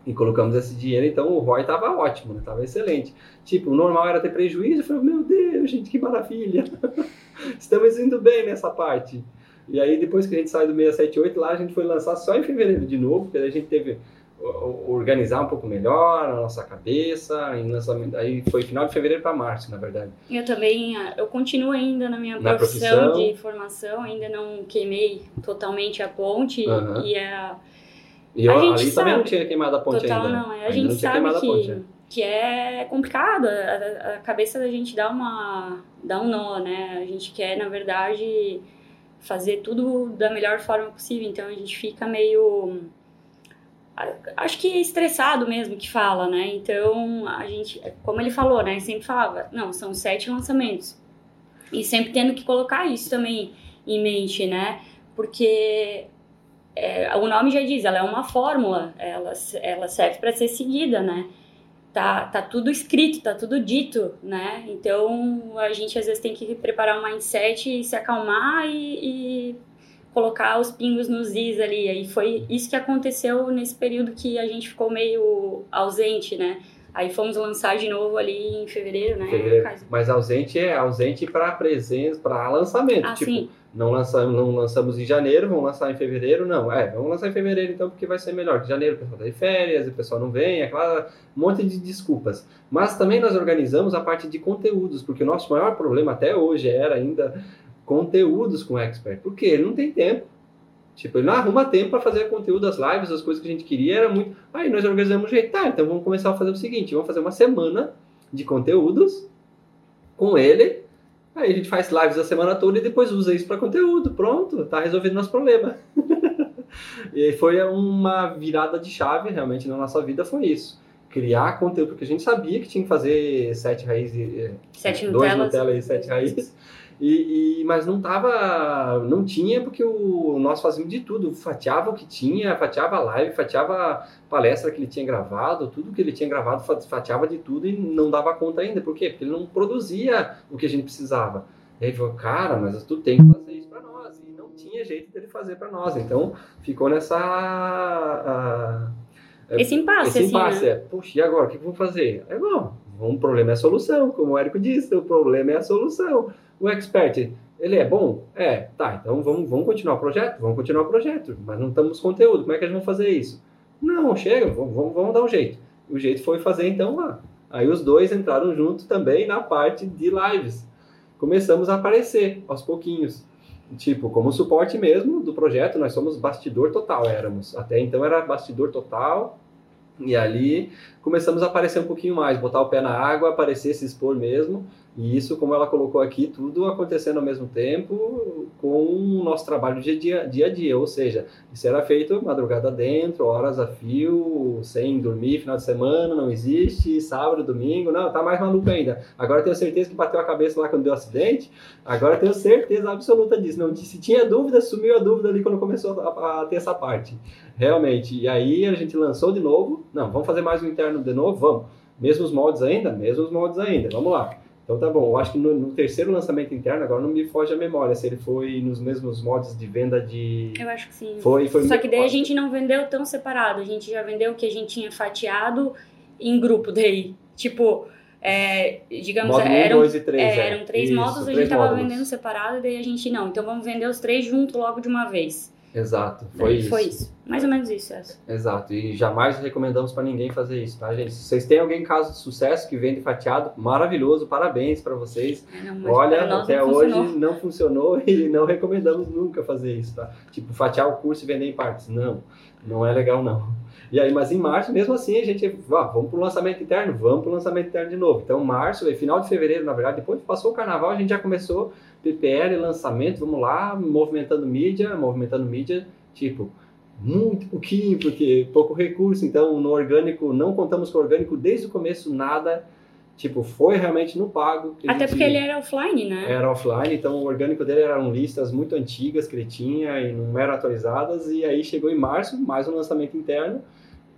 e colocamos esse dinheiro, então o ROI estava ótimo, estava né? excelente. Tipo, o normal era ter prejuízo, eu falei, meu Deus, gente, que maravilha, [LAUGHS] estamos indo bem nessa parte. E aí, depois que a gente saiu do 678, lá a gente foi lançar só em fevereiro de novo, porque a gente teve organizar um pouco melhor a nossa cabeça, em lançamento, aí foi final de fevereiro para março, na verdade. Eu também, eu continuo ainda na minha na profissão, profissão, de formação, ainda não queimei totalmente a ponte uhum. e a e eu, ali sabe, também não tinha queimado a ponte total ainda. não. A gente não sabe que, que é complicado. A, a, cabeça da gente dá, uma, dá um nó, né? A gente quer, na verdade, fazer tudo da melhor forma possível. Então, a gente fica meio... Acho que estressado mesmo que fala, né? Então, a gente... Como ele falou, né? Sempre falava, não, são sete lançamentos. E sempre tendo que colocar isso também em mente, né? Porque é, o nome já diz, ela é uma fórmula, ela, ela serve para ser seguida, né? Tá, tá tudo escrito, tá tudo dito, né? Então a gente às vezes tem que preparar um mindset e se acalmar e, e colocar os pingos nos is ali. Aí foi isso que aconteceu nesse período que a gente ficou meio ausente, né? Aí fomos lançar de novo ali em fevereiro, né? Fevereiro. Mas ausente é ausente para presença, para lançamento. Ah, tipo, sim não lançamos, não lançamos em janeiro, vamos lançar em fevereiro, não. É, vamos lançar em fevereiro então porque vai ser melhor. Em janeiro o pessoal está de férias, o pessoal não vem, é claro, um monte de desculpas. Mas também nós organizamos a parte de conteúdos, porque o nosso maior problema até hoje era ainda conteúdos com o expert. Porque ele não tem tempo. Tipo, ele não arruma tempo para fazer conteúdo, as lives, as coisas que a gente queria, era muito. Aí nós organizamos um jeito, tá, então vamos começar a fazer o seguinte: vamos fazer uma semana de conteúdos com ele Aí a gente faz lives a semana toda e depois usa isso para conteúdo. Pronto, tá resolvendo nosso problema. [LAUGHS] e foi uma virada de chave realmente na nossa vida, foi isso. Criar conteúdo, porque a gente sabia que tinha que fazer sete raízes, eh, sete dois Nutella e sete raízes. E, e, mas não tava, não tinha porque o nós fazíamos de tudo, fatiava o que tinha, fatiava a live, fatiava a palestra que ele tinha gravado, tudo que ele tinha gravado, fatiava de tudo e não dava conta ainda. Por quê? Porque ele não produzia o que a gente precisava. E aí falou, cara, mas tu tem que fazer isso para nós. E não tinha jeito dele fazer para nós. Então ficou nessa. esse impasse, esse impasse assim, né? é, Poxa, e agora? O que vamos fazer? É bom, o problema é a solução, como o Érico disse, o problema é a solução. O expert, ele é bom? É, tá, então vamos, vamos continuar o projeto? Vamos continuar o projeto, mas não estamos conteúdo, como é que a gente vai fazer isso? Não, chega, vamos, vamos, dar um jeito. O jeito foi fazer então lá. Aí os dois entraram junto também na parte de lives. Começamos a aparecer aos pouquinhos. Tipo, como suporte mesmo do projeto, nós somos bastidor total, éramos. Até então era bastidor total, e ali começamos a aparecer um pouquinho mais, botar o pé na água, aparecer, se expor mesmo. E isso, como ela colocou aqui, tudo acontecendo ao mesmo tempo com o nosso trabalho a dia, dia, a dia. Ou seja, isso era feito madrugada dentro, horas a fio, sem dormir, final de semana, não existe, sábado, domingo, não, tá mais maluco ainda. Agora tenho certeza que bateu a cabeça lá quando deu acidente, agora tenho certeza absoluta disso. Não, se tinha dúvida, sumiu a dúvida ali quando começou a, a ter essa parte. Realmente. E aí a gente lançou de novo, não, vamos fazer mais um interno de novo? Vamos. Mesmos moldes ainda? Mesmos moldes ainda, vamos lá. Então tá bom, eu acho que no, no, terceiro lançamento interno, agora não me foge a memória se ele foi nos mesmos modos de venda de. Eu acho que sim. Foi, foi Só que daí a gente não vendeu tão separado, a gente já vendeu o que a gente tinha fatiado em grupo daí. Tipo, é, digamos, Módulo eram, 1, 2 e 3. é, é. eram três Isso, módulos, a gente tava módulos. vendendo separado, e daí a gente não. Então vamos vender os três junto logo de uma vez. Exato, foi Daí isso. Foi isso. Mais ou menos isso. Essa. Exato, e jamais recomendamos para ninguém fazer isso, tá, gente? Se vocês têm alguém em caso de sucesso que vende fatiado, maravilhoso, parabéns para vocês. É, não, Olha, até não hoje funcionou. não funcionou [LAUGHS] e não recomendamos nunca fazer isso, tá? Tipo, fatiar o curso e vender em partes. Não, não é legal não. E aí, mas em março, mesmo assim, a gente, ah, vamos pro lançamento interno, vamos pro lançamento interno de novo. Então, março, e final de fevereiro, na verdade, depois que passou o carnaval, a gente já começou PPL, lançamento, vamos lá, movimentando mídia, movimentando mídia, tipo, muito pouquinho, porque pouco recurso, então no orgânico, não contamos com orgânico desde o começo, nada, tipo, foi realmente no pago. Até porque ele era offline, né? era offline, então o orgânico dele eram listas muito antigas que ele tinha e não eram atualizadas, e aí chegou em março, mais um lançamento interno,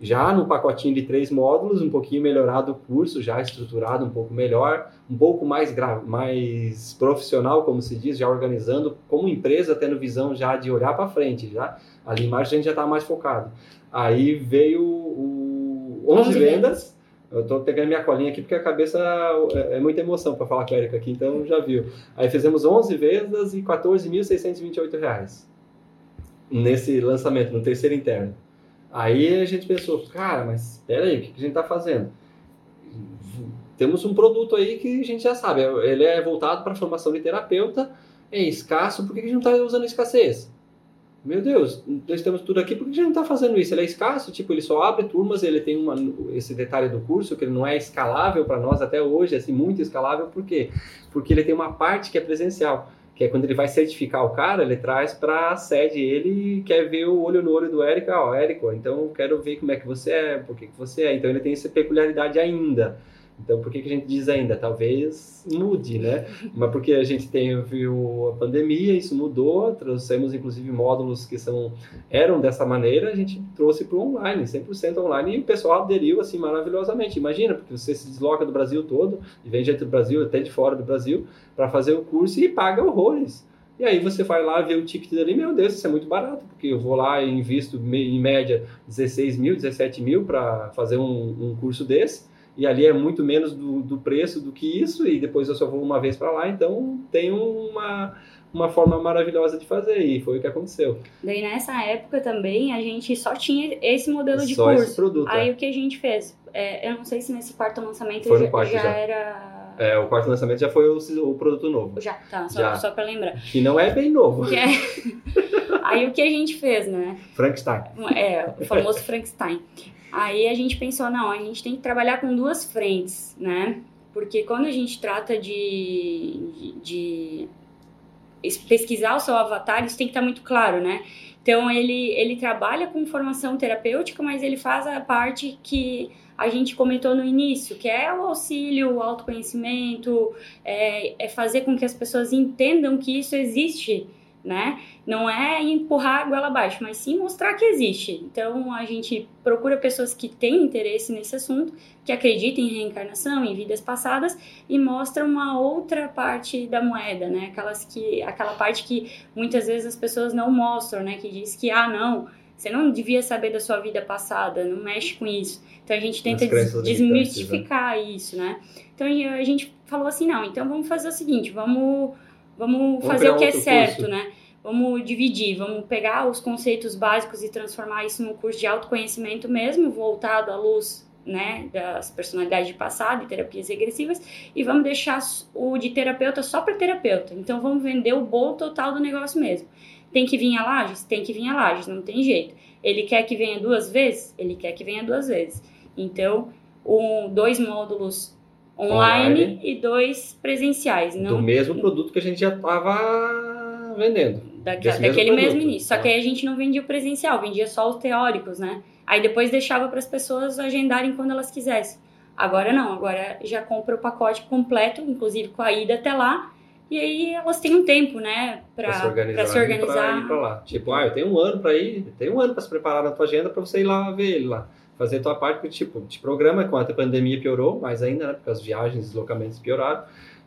já no pacotinho de três módulos, um pouquinho melhorado o curso, já estruturado um pouco melhor, um pouco mais, mais profissional, como se diz, já organizando, como empresa, tendo visão já de olhar para frente, já ali em março a gente já estava mais focado. Aí veio o 11 11 vendas, eu tô pegando minha colinha aqui porque a cabeça é, é muita emoção para falar com a Erika aqui, então já viu. Aí fizemos 11 vendas e 14.628 reais nesse lançamento, no terceiro interno. Aí a gente pensou, cara, mas peraí, o que a gente tá fazendo? Temos um produto aí que a gente já sabe, ele é voltado para formação de terapeuta, é escasso, por que a gente não está usando escassez? Meu Deus, nós temos tudo aqui, por que a gente não está fazendo isso? Ele é escasso, tipo, ele só abre turmas, ele tem uma, esse detalhe do curso, que ele não é escalável para nós até hoje, assim, muito escalável, por quê? Porque ele tem uma parte que é presencial, que é quando ele vai certificar o cara, ele traz para a sede ele quer ver o olho no olho do Érico, ó, Érico, então quero ver como é que você é, por que, que você é, então ele tem essa peculiaridade ainda. Então, por que, que a gente diz ainda? Talvez mude, né? [LAUGHS] Mas porque a gente teve a pandemia, isso mudou, trouxemos inclusive módulos que são eram dessa maneira, a gente trouxe para o online, 100% online, e o pessoal aderiu assim maravilhosamente. Imagina, porque você se desloca do Brasil todo, e vem gente do Brasil, até de fora do Brasil, para fazer o curso e paga horrores. E aí você vai lá ver o ticket ali, meu Deus, isso é muito barato, porque eu vou lá e invisto em média 16 mil, 17 mil para fazer um, um curso desse, e ali é muito menos do, do preço do que isso, e depois eu só vou uma vez para lá, então tem uma, uma forma maravilhosa de fazer, e foi o que aconteceu. Daí nessa época também a gente só tinha esse modelo de Só curso. esse produto. Aí é. o que a gente fez? É, eu não sei se nesse quarto lançamento já, quarto já já. era. É, o quarto lançamento já foi o, o produto novo, Já, tá, só, Já. só pra lembrar. que não é bem novo, é- [LAUGHS] Aí o que a gente fez, né? Frankenstein. É, o famoso Frankenstein. Aí a gente pensou, não, a gente tem que trabalhar com duas frentes, né? Porque quando a gente trata de, de, de es- pesquisar o seu avatar, isso tem que estar muito claro, né? Então ele, ele trabalha com formação terapêutica, mas ele faz a parte que a gente comentou no início, que é o auxílio, o autoconhecimento, é, é fazer com que as pessoas entendam que isso existe, né? Não é empurrar a goela abaixo, mas sim mostrar que existe. Então a gente procura pessoas que têm interesse nesse assunto, que acreditam em reencarnação, em vidas passadas e mostra uma outra parte da moeda, né? Aquelas que, aquela parte que muitas vezes as pessoas não mostram, né? Que diz que ah não, você não devia saber da sua vida passada, não mexe com isso. Então a gente tenta des- limitantes, desmistificar isso, né? Então a gente falou assim, não, então vamos fazer o seguinte, vamos vamos, fazer criar o que é certo, curso. né? Vamos dividir, vamos pegar os conceitos básicos e transformar isso num curso de autoconhecimento mesmo, voltado à luz, né, das personalidades de passado e terapias regressivas, e vamos deixar o de terapeuta só para terapeuta. Então vamos vender o bolo total do negócio mesmo. Tem que vir a Lages? Tem que vir a Lages, não tem jeito. Ele quer que venha duas vezes? Ele quer que venha duas vezes. Então, um, dois módulos online, Online. e dois presenciais. Do Não mesmo produto que a gente já estava vendendo. daque- mesmo daquele mesmo produto, início. Só né? que aí a gente não vendia o presencial, vendia só os teóricos, né? Aí depois deixava para as pessoas agendarem quando elas quisessem. Agora não, agora já compra o pacote completo, inclusive com a ida até lá. E aí elas têm um tempo, né, pra, Pra se organizar. pra se organizar. ir pra lá. Tipo, ah, eu tenho um ano pra ir, tem um ano pra se preparar na tua agenda pra você ir lá ver ele lá. Fazer a tua parte, porque, tipo, de programa, com a pandemia piorou, mais ainda, né? Porque as viagens, deslocamentos pioraram.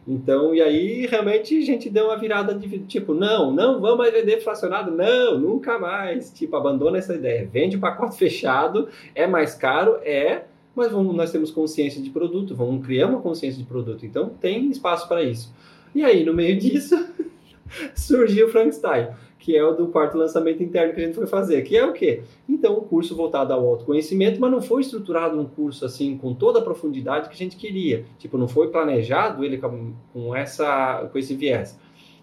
Então, e aí, realmente, a gente deu uma virada de tipo, não, não vamos mais vender fracionado, não, nunca mais. Tipo, abandona essa ideia. Vende o pacote [LAUGHS] fechado, é mais caro, é, mas vamos, nós temos consciência de produto, vamos criar uma consciência de produto. Então, tem espaço para isso. E aí, no meio disso, [LAUGHS] surgiu o Frankenstein, que é o do quarto lançamento interno que a gente foi fazer, que é o quê? Então, um curso voltado ao autoconhecimento, mas não foi estruturado um curso assim com toda a profundidade que a gente queria. Tipo, não foi planejado ele com, com essa com esse viés.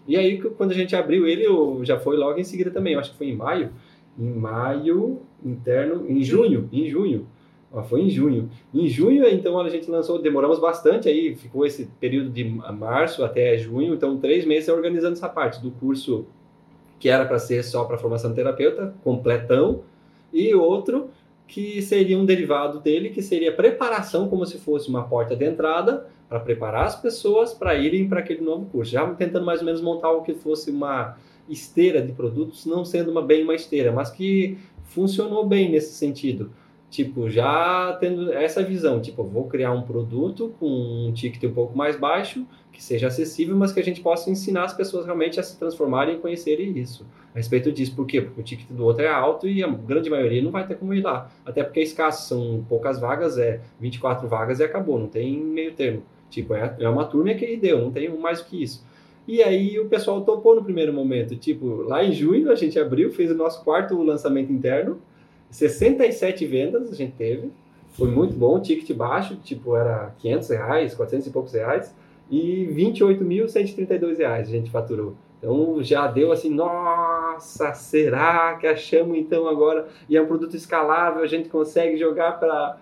E aí, quando a gente abriu ele, eu- já foi logo em seguida também, eu acho que foi em maio, em maio interno, em junho, em junho. Ó, foi em junho. Em junho, então, a gente lançou, demoramos bastante aí, ficou esse período de março até junho, então três meses organizando essa parte do curso que era para ser só para formação de terapeuta, completão, e outro que seria um derivado dele, que seria preparação, como se fosse uma porta de entrada, para preparar as pessoas para irem para aquele novo curso. Já tentando mais ou menos montar o que fosse uma esteira de produtos, não sendo uma, bem uma esteira, mas que funcionou bem nesse sentido. Tipo, já tendo essa visão, tipo, vou criar um produto com um ticket um pouco mais baixo, que seja acessível, mas que a gente possa ensinar as pessoas realmente a se transformarem e conhecerem isso. A respeito disso, por quê? Porque o ticket do outro é alto e a grande maioria não vai ter como ir lá. Até porque é escasso, são poucas vagas, é 24 vagas e acabou, não tem meio termo. Tipo, é, é uma turma que deu, não tem mais do que isso. E aí o pessoal topou no primeiro momento. Tipo, lá em junho a gente abriu, fez o nosso quarto lançamento interno, 67 vendas a gente teve. Foi muito bom, ticket baixo, tipo, era 500 reais, 400 e poucos reais. E 28.132 reais a gente faturou. Então já deu assim, nossa, será que achamos então agora? E é um produto escalável, a gente consegue jogar para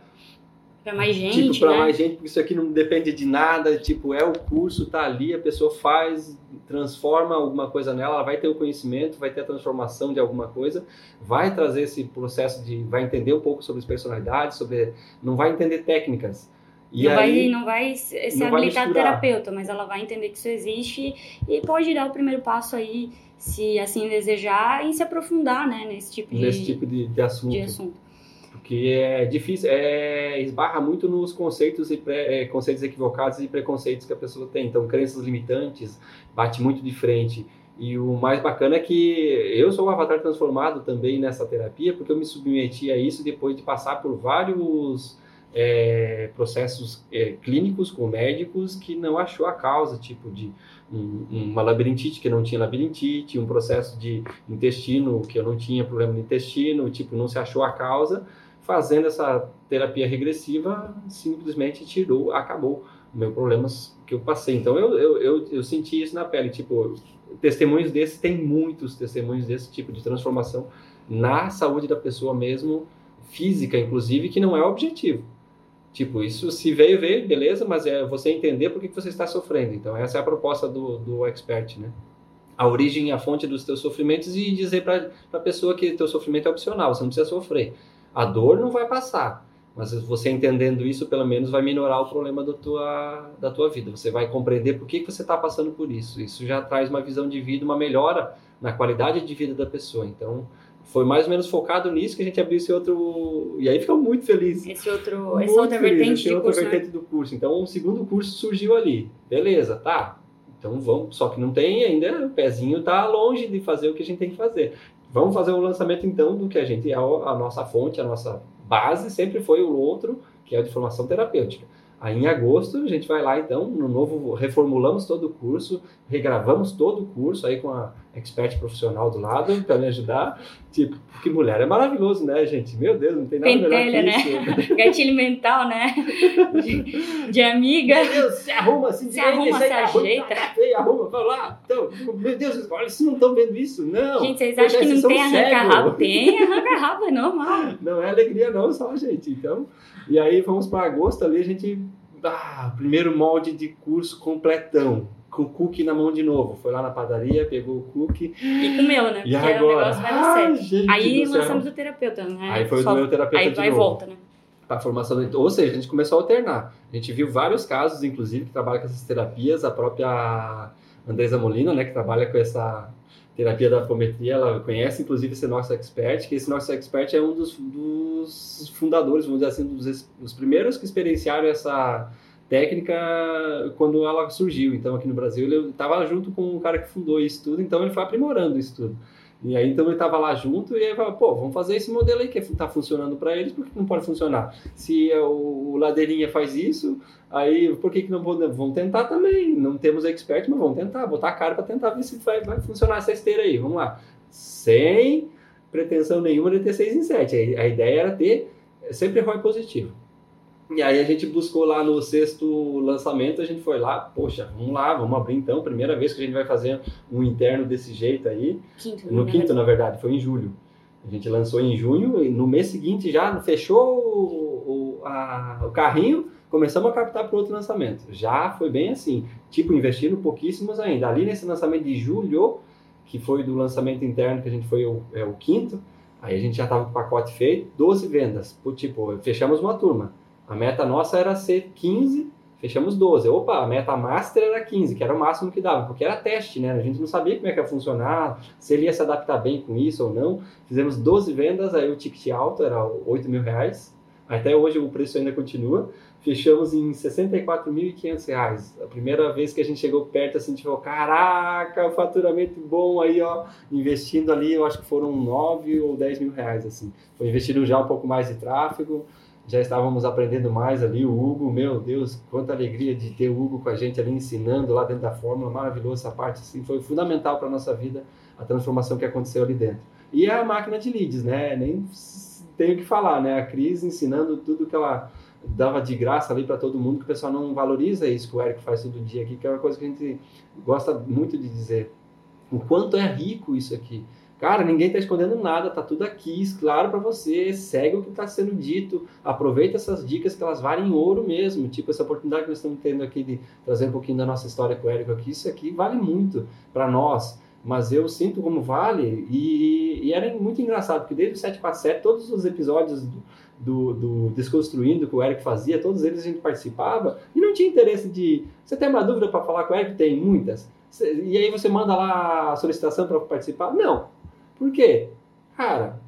Pra mais gente, tipo, para né? mais gente, porque isso aqui não depende de nada, tipo, é o curso, tá ali, a pessoa faz, transforma alguma coisa nela, ela vai ter o conhecimento, vai ter a transformação de alguma coisa, vai trazer esse processo de, vai entender um pouco sobre as personalidades, sobre, não vai entender técnicas. E não, aí, vai, não vai se não vai habilitar misturar. terapeuta, mas ela vai entender que isso existe e pode dar o primeiro passo aí, se assim desejar, em se aprofundar, né, nesse tipo de, nesse tipo de, de assunto. de assunto. Porque é difícil, é, esbarra muito nos conceitos e pré- é, conceitos equivocados e preconceitos que a pessoa tem. Então, crenças limitantes bate muito de frente. E o mais bacana é que eu sou um avatar transformado também nessa terapia, porque eu me submeti a isso depois de passar por vários é, processos é, clínicos com médicos que não achou a causa, tipo de um- uma labirintite que não tinha labirintite, um processo de intestino que eu não tinha problema no intestino, tipo, não se achou a causa fazendo essa terapia regressiva, simplesmente tirou, acabou o meu problemas que eu passei. Então eu, eu, eu, eu senti isso na pele, tipo, testemunhos desses, tem muitos testemunhos desse tipo de transformação na saúde da pessoa mesmo, física inclusive, que não é o objetivo. Tipo, isso se veio, veio, beleza, mas é você entender por que que você está sofrendo. Então essa é a proposta do, do expert, né? A origem e a fonte dos teus sofrimentos e dizer para a pessoa que teu sofrimento é opcional, você não precisa sofrer. A dor não vai passar, mas você entendendo isso, pelo menos vai minorar o problema do tua, da tua vida. Você vai compreender por que, que você está passando por isso. Isso já traz uma visão de vida, uma melhora na qualidade de vida da pessoa. Então, foi mais ou menos focado nisso que a gente abriu esse outro. E aí ficou muito feliz. Esse outro, Muito essa outra feliz, vertente esse de outra curso, né? vertente do curso. Então, um segundo curso surgiu ali. Beleza, tá. Então vamos, só que não tem ainda, o pezinho tá longe de fazer o que a gente tem que fazer. Vamos fazer o lançamento então do que a gente é a nossa fonte, a nossa base sempre foi o outro, que é o de formação terapêutica. Aí em agosto a gente vai lá então, no novo, reformulamos todo o curso, regravamos todo o curso aí com a expert profissional do lado para me ajudar. Tipo, porque mulher é maravilhoso, né, gente? Meu Deus, não tem nada Pentelha, melhor que isso. [LAUGHS] Gatilho mental, né? De, de amiga. Meu Deus, se arruma, se, Se arruma, se ajeita. tá feio, arruma, vai lá. Então, meu Deus, olha, vocês não estão vendo isso? Não. Gente, vocês acham que não tem arranca-rabo? Tem arranca-rabo, é normal. Não é alegria não, só, gente. Então, e aí vamos para agosto ali, a gente ah, primeiro molde de curso completão, com o cookie na mão de novo. Foi lá na padaria, pegou o cookie. E comeu, né? E Porque era agora? sério. gente Aí lançamos o terapeuta, né? Aí foi o Só- meu terapeuta Aí de e novo. volta, né? para a formação. Ou seja, a gente começou a alternar. A gente viu vários casos, inclusive, que trabalham com essas terapias. A própria Andresa Molina, né, que trabalha com essa terapia da apometria, ela conhece, inclusive, esse nosso expert, que esse nosso expert é um dos, dos fundadores, vamos dizer assim, dos, dos primeiros que experienciaram essa técnica quando ela surgiu. Então, aqui no Brasil, ele estava junto com o cara que fundou isso tudo, então ele foi aprimorando isso tudo. E aí, então, ele estava lá junto e aí falou, pô, vamos fazer esse modelo aí que está funcionando para eles, por que não pode funcionar? Se o, o Ladeirinha faz isso, aí por que, que não podemos? Vamos tentar também. Não temos expert, mas vamos tentar, botar a cara para tentar ver se vai, vai funcionar essa esteira aí. Vamos lá. Sem pretensão nenhuma de ter 6 em 7. A, a ideia era ter sempre ROI positivo. E aí a gente buscou lá no sexto lançamento, a gente foi lá, poxa, vamos lá, vamos abrir então, primeira vez que a gente vai fazer um interno desse jeito aí. Quinto, No quinto, na verdade, foi em julho. A gente lançou em junho e no mês seguinte já fechou o, o, a- o carrinho, começamos a captar para outro lançamento. Já foi bem assim, tipo, investindo pouquíssimos ainda. Ali nesse lançamento de julho, que foi do lançamento interno, que a gente foi o, é, o quinto, aí a gente já estava com o pacote feito, 12 vendas. Pô, Tipo, fechamos uma turma. A meta nossa era ser 15, fechamos 12. Opa, a meta master era 15, que era o máximo que dava, porque era teste, né? A gente não sabia como é que ia funcionar, se ele ia se adaptar bem com isso ou não. Fizemos 12 vendas, aí o ticket alto era 8 mil reais. Até hoje o preço ainda continua. Fechamos em 64.500 reais. A primeira vez que a gente chegou perto, assim, falou, caraca, faturamento bom aí, ó. Investindo ali, eu acho que foram 9 ou 10 mil reais, assim. Foi investindo já um pouco mais de tráfego, já estávamos aprendendo mais ali. O Hugo, meu Deus, quanta alegria de ter o Hugo com a gente ali ensinando lá dentro da fórmula. Maravilhoso essa parte, assim, foi fundamental para nossa vida a transformação que aconteceu ali dentro. E a máquina de leads, né? Nem tenho que falar, né? A Cris ensinando tudo que ela dava de graça ali para todo mundo, que o pessoal não valoriza isso que o Eric faz todo dia aqui, que é uma coisa que a gente gosta muito de dizer. O quanto é rico isso aqui. Cara, ninguém está escondendo nada, tá tudo aqui, claro para você. Segue o que está sendo dito, aproveita essas dicas que elas valem ouro mesmo. Tipo essa oportunidade que nós estamos tendo aqui de trazer um pouquinho da nossa história com o Érico aqui, isso aqui vale muito para nós. Mas eu sinto como vale e, e era muito engraçado, porque desde o 747, todos os episódios do, do, do Desconstruindo que o Eric fazia, todos eles a gente participava e não tinha interesse de. Você tem uma dúvida para falar com o Eric? Tem muitas. E aí você manda lá a solicitação para participar? Não. Por quê? Cara,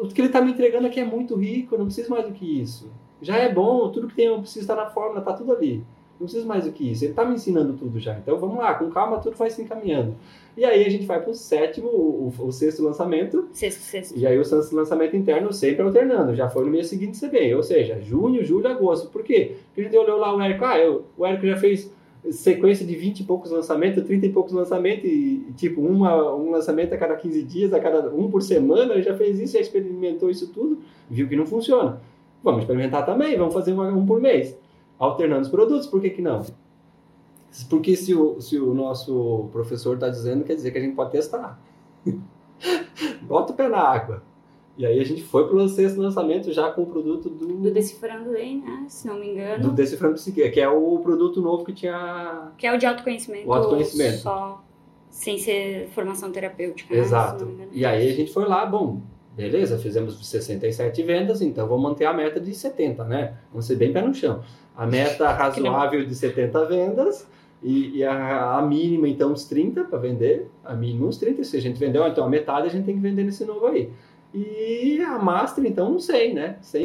o que ele está me entregando aqui é muito rico, eu não preciso mais do que isso. Já é bom, tudo que tem eu preciso estar na fórmula, tá tudo ali. Não preciso mais do que isso. Ele está me ensinando tudo já. Então vamos lá, com calma, tudo vai se encaminhando. E aí a gente vai para o sétimo, o, sexto lançamento. Sexto, sexto. E aí o sexto lançamento interno sempre alternando. Já foi no mês seguinte também. Ou seja, junho, julho, agosto. Por quê? Porque a gente olhou lá o Érico. Ah, eu, o Érico já fez sequência de 20 e poucos lançamentos, 30 e poucos lançamentos, e tipo, uma, um lançamento a cada 15 dias, a cada um por semana, ele já fez isso, já experimentou isso tudo, viu que não funciona. Vamos experimentar também, vamos fazer um por mês. Alternando os produtos, por que, que não? Porque se o, se o nosso professor está dizendo, quer dizer que a gente pode testar. [LAUGHS] Bota o pé na água. E aí a gente foi para o sexto lançamento já com o produto do, Do Decifrando Lei, né? Se não me engano. do Decifrando Psique, que é o produto novo que tinha. Que é o de autoconhecimento. O autoconhecimento. Só sem ser formação terapêutica. né? Exato. engano. E aí a gente foi lá, bom, beleza, fizemos 67 vendas, então vamos manter a meta de 70, né? Vamos ser bem pé no chão. A meta [LAUGHS] razoável de 70 vendas e, e a, a mínima, então, uns 30 para vender. A mínima, uns 30. Se a gente vendeu, então a metade a gente tem que vender nesse novo aí. E a Master, então, não sei, né? 100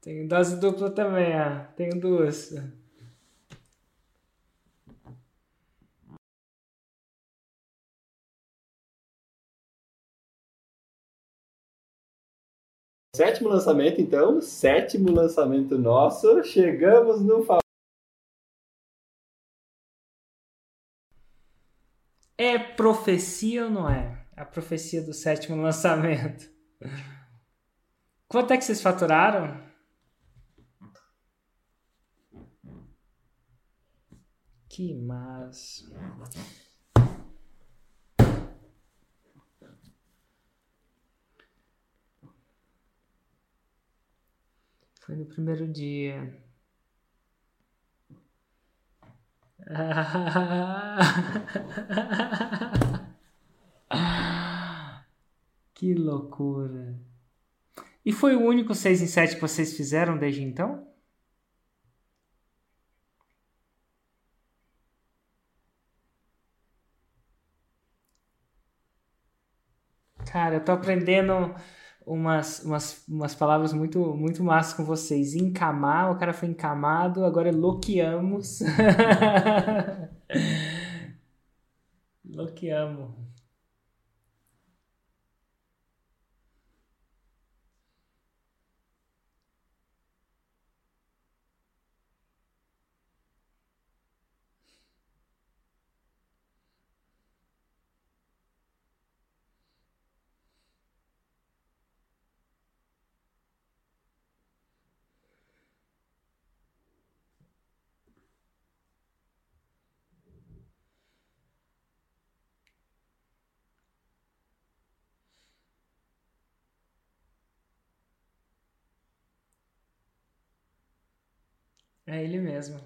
Tenho dose dupla também, ah. Tenho duas. Sétimo lançamento, então. Sétimo lançamento nosso. Chegamos no É profecia ou não é? A profecia do sétimo lançamento. Quanto é que vocês faturaram? Que massa. Foi no primeiro dia. [LAUGHS] que loucura. E foi o único 6 em 7 que vocês fizeram desde então? Cara, eu tô aprendendo umas, umas, umas palavras muito, muito massas com vocês. Encamar, o cara foi encamado, agora é loqueamos. [LAUGHS] loqueamo. É ele mesmo.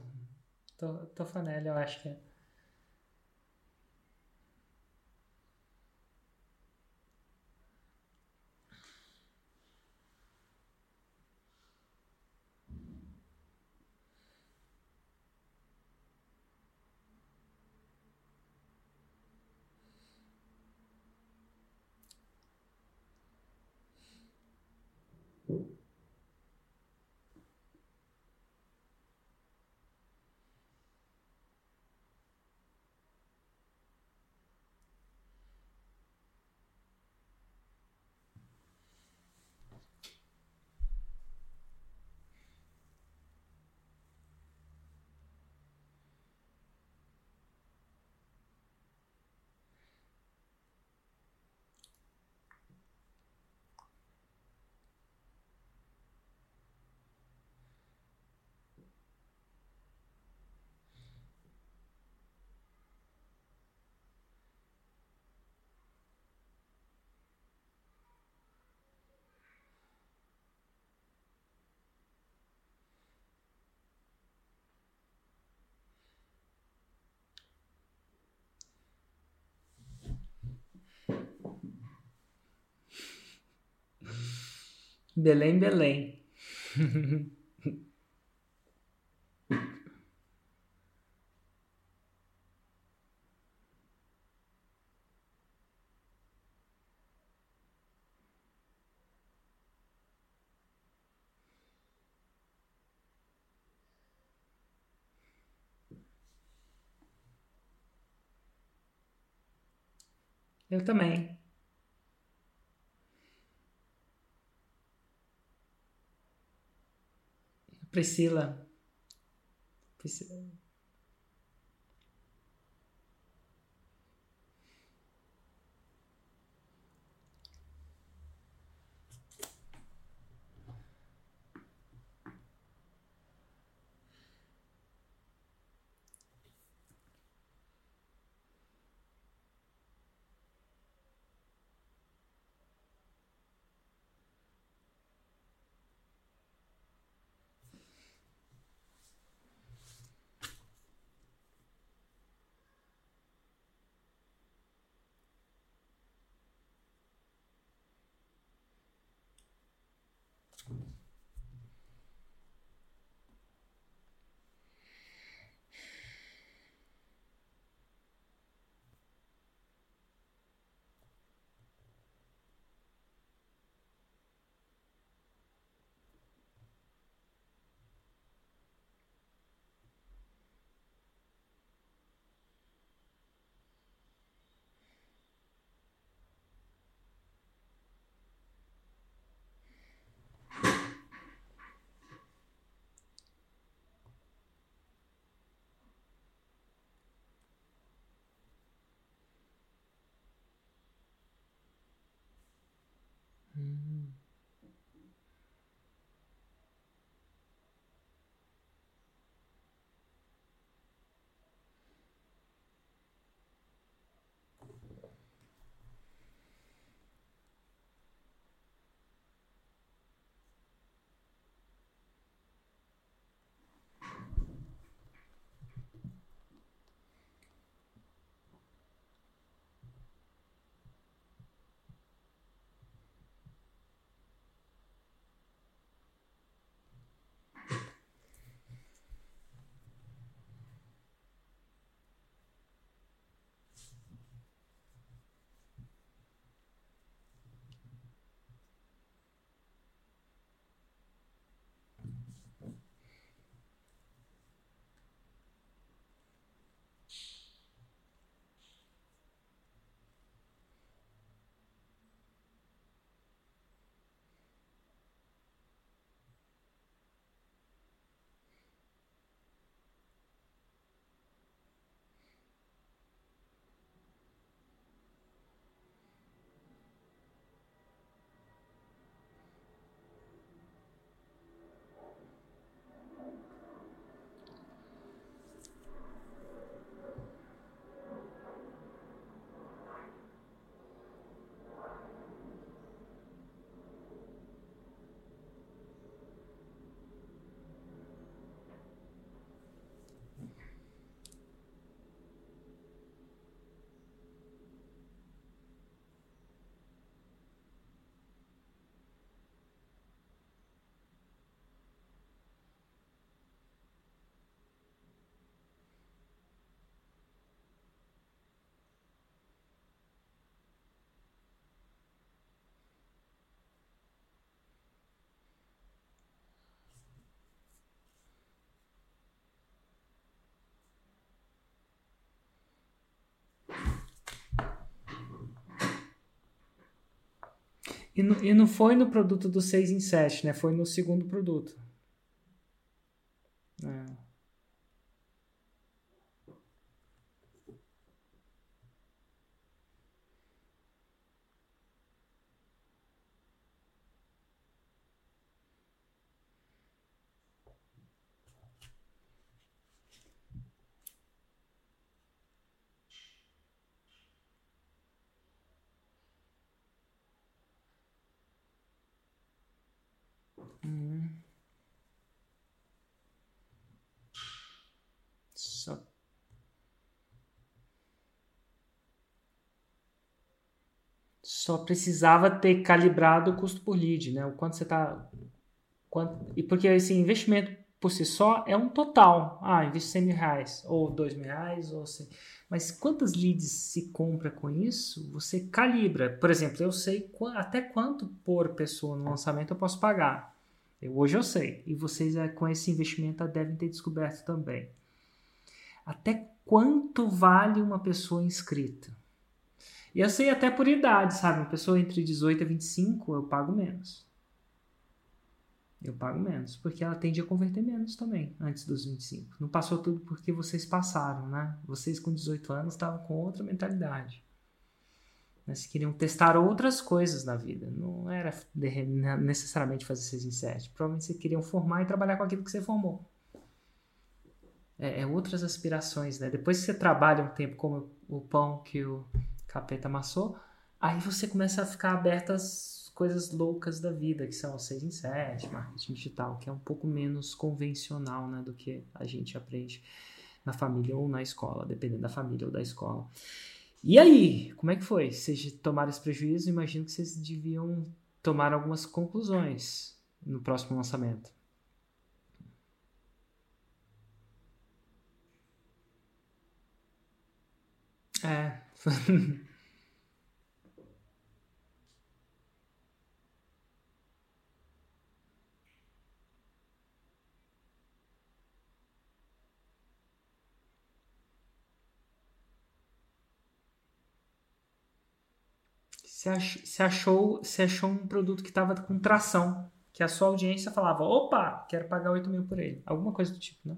Tofanelli, eu acho que é. Belém, Belém. Eu também. Priscila. Priscila. Hum. E não, e não foi no produto do 6 em 7, né? Foi no segundo produto. É. Hum. Só. Só precisava ter calibrado o custo por lead, né? O quanto você está. Quanto... E porque esse investimento por si só é um total. Ah, investe 100 mil reais, ou 2 mil reais, ou 100. Mas quantas leads se compra com isso? Você calibra. Por exemplo, eu sei até quanto por pessoa no lançamento eu posso pagar. Eu, hoje eu sei. E vocês, é, com esse investimento, devem ter descoberto também. Até quanto vale uma pessoa inscrita? E eu sei até por idade, sabe? Uma pessoa entre 18 e 25, eu pago menos. Eu pago menos, porque ela tende a converter menos também, antes dos 25. Não passou tudo porque vocês passaram, né? Vocês com 18 anos estavam com outra mentalidade. Né? Se queriam testar outras coisas na vida. Não era necessariamente fazer 6 em 7. Provavelmente vocês queriam formar e trabalhar com aquilo que você formou. É, é, outras aspirações, né? Depois que você trabalha um tempo como o pão que o capeta amassou, aí você começa a ficar aberto às coisas loucas da vida, que são 6 em 7, marketing digital, que é um pouco menos convencional né, do que a gente aprende na família ou na escola, dependendo da família ou da escola. E aí, como é que foi? Vocês tomaram esse prejuízo? Imagino que vocês deviam tomar algumas conclusões no próximo lançamento. É. você achou, achou um produto que estava com tração, que a sua audiência falava, opa, quero pagar 8 mil por ele. Alguma coisa do tipo, né?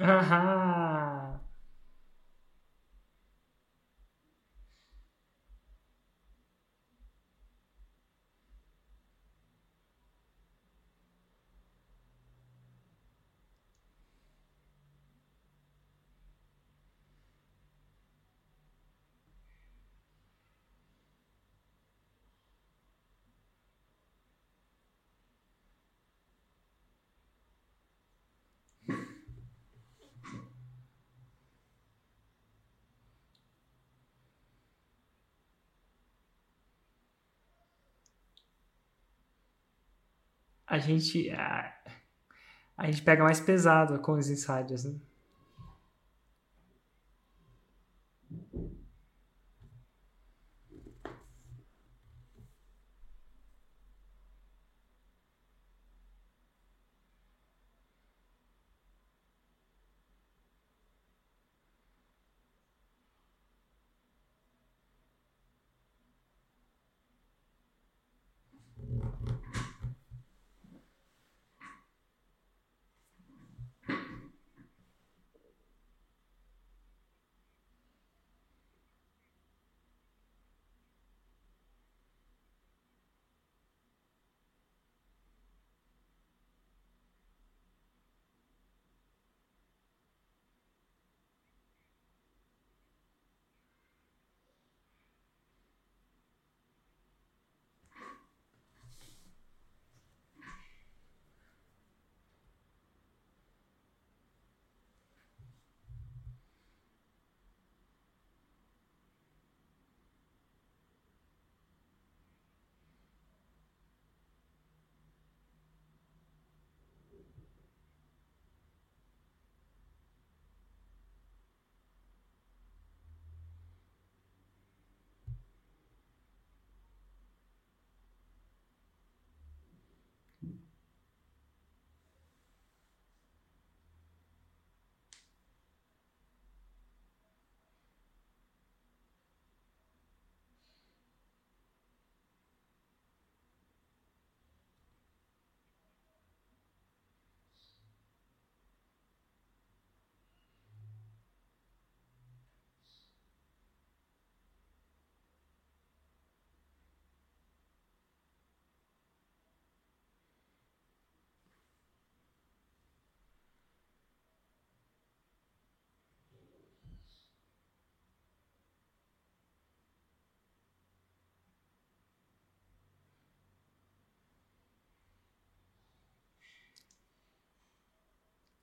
Aham. A gente a, a gente pega mais pesado com os insiders, né?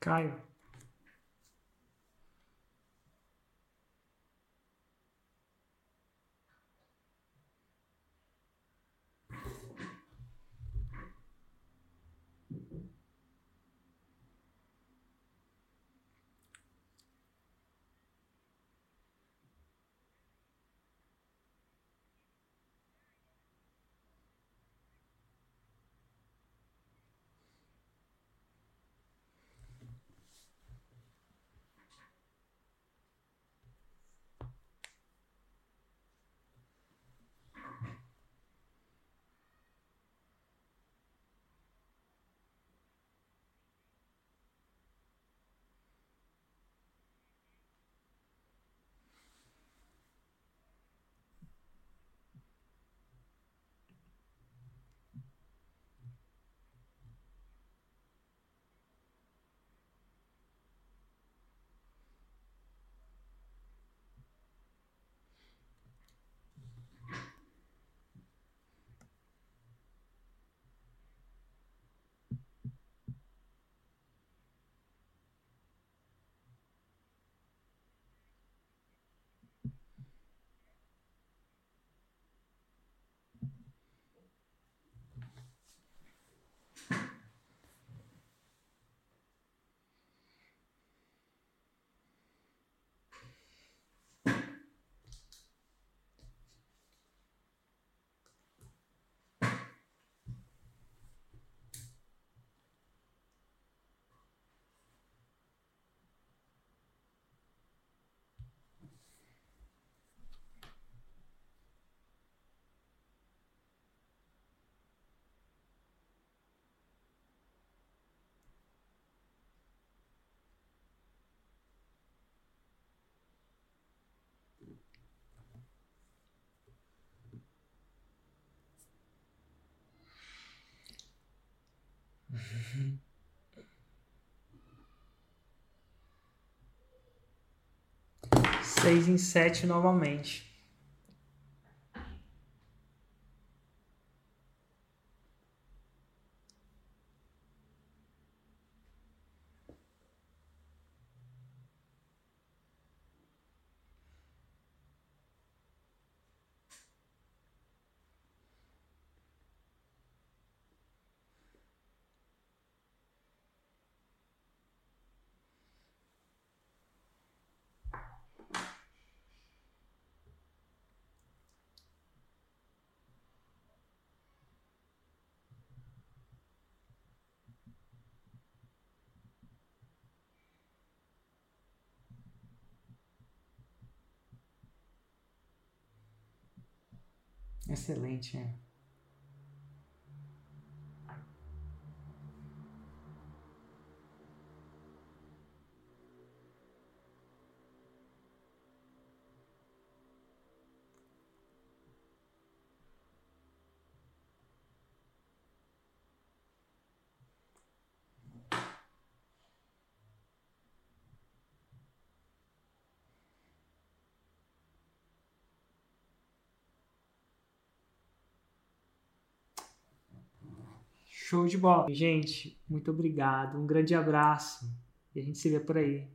Caio. Seis em sete normalmente. Excelente. É. Show de bola. Gente, muito obrigado. Um grande abraço. E a gente se vê por aí.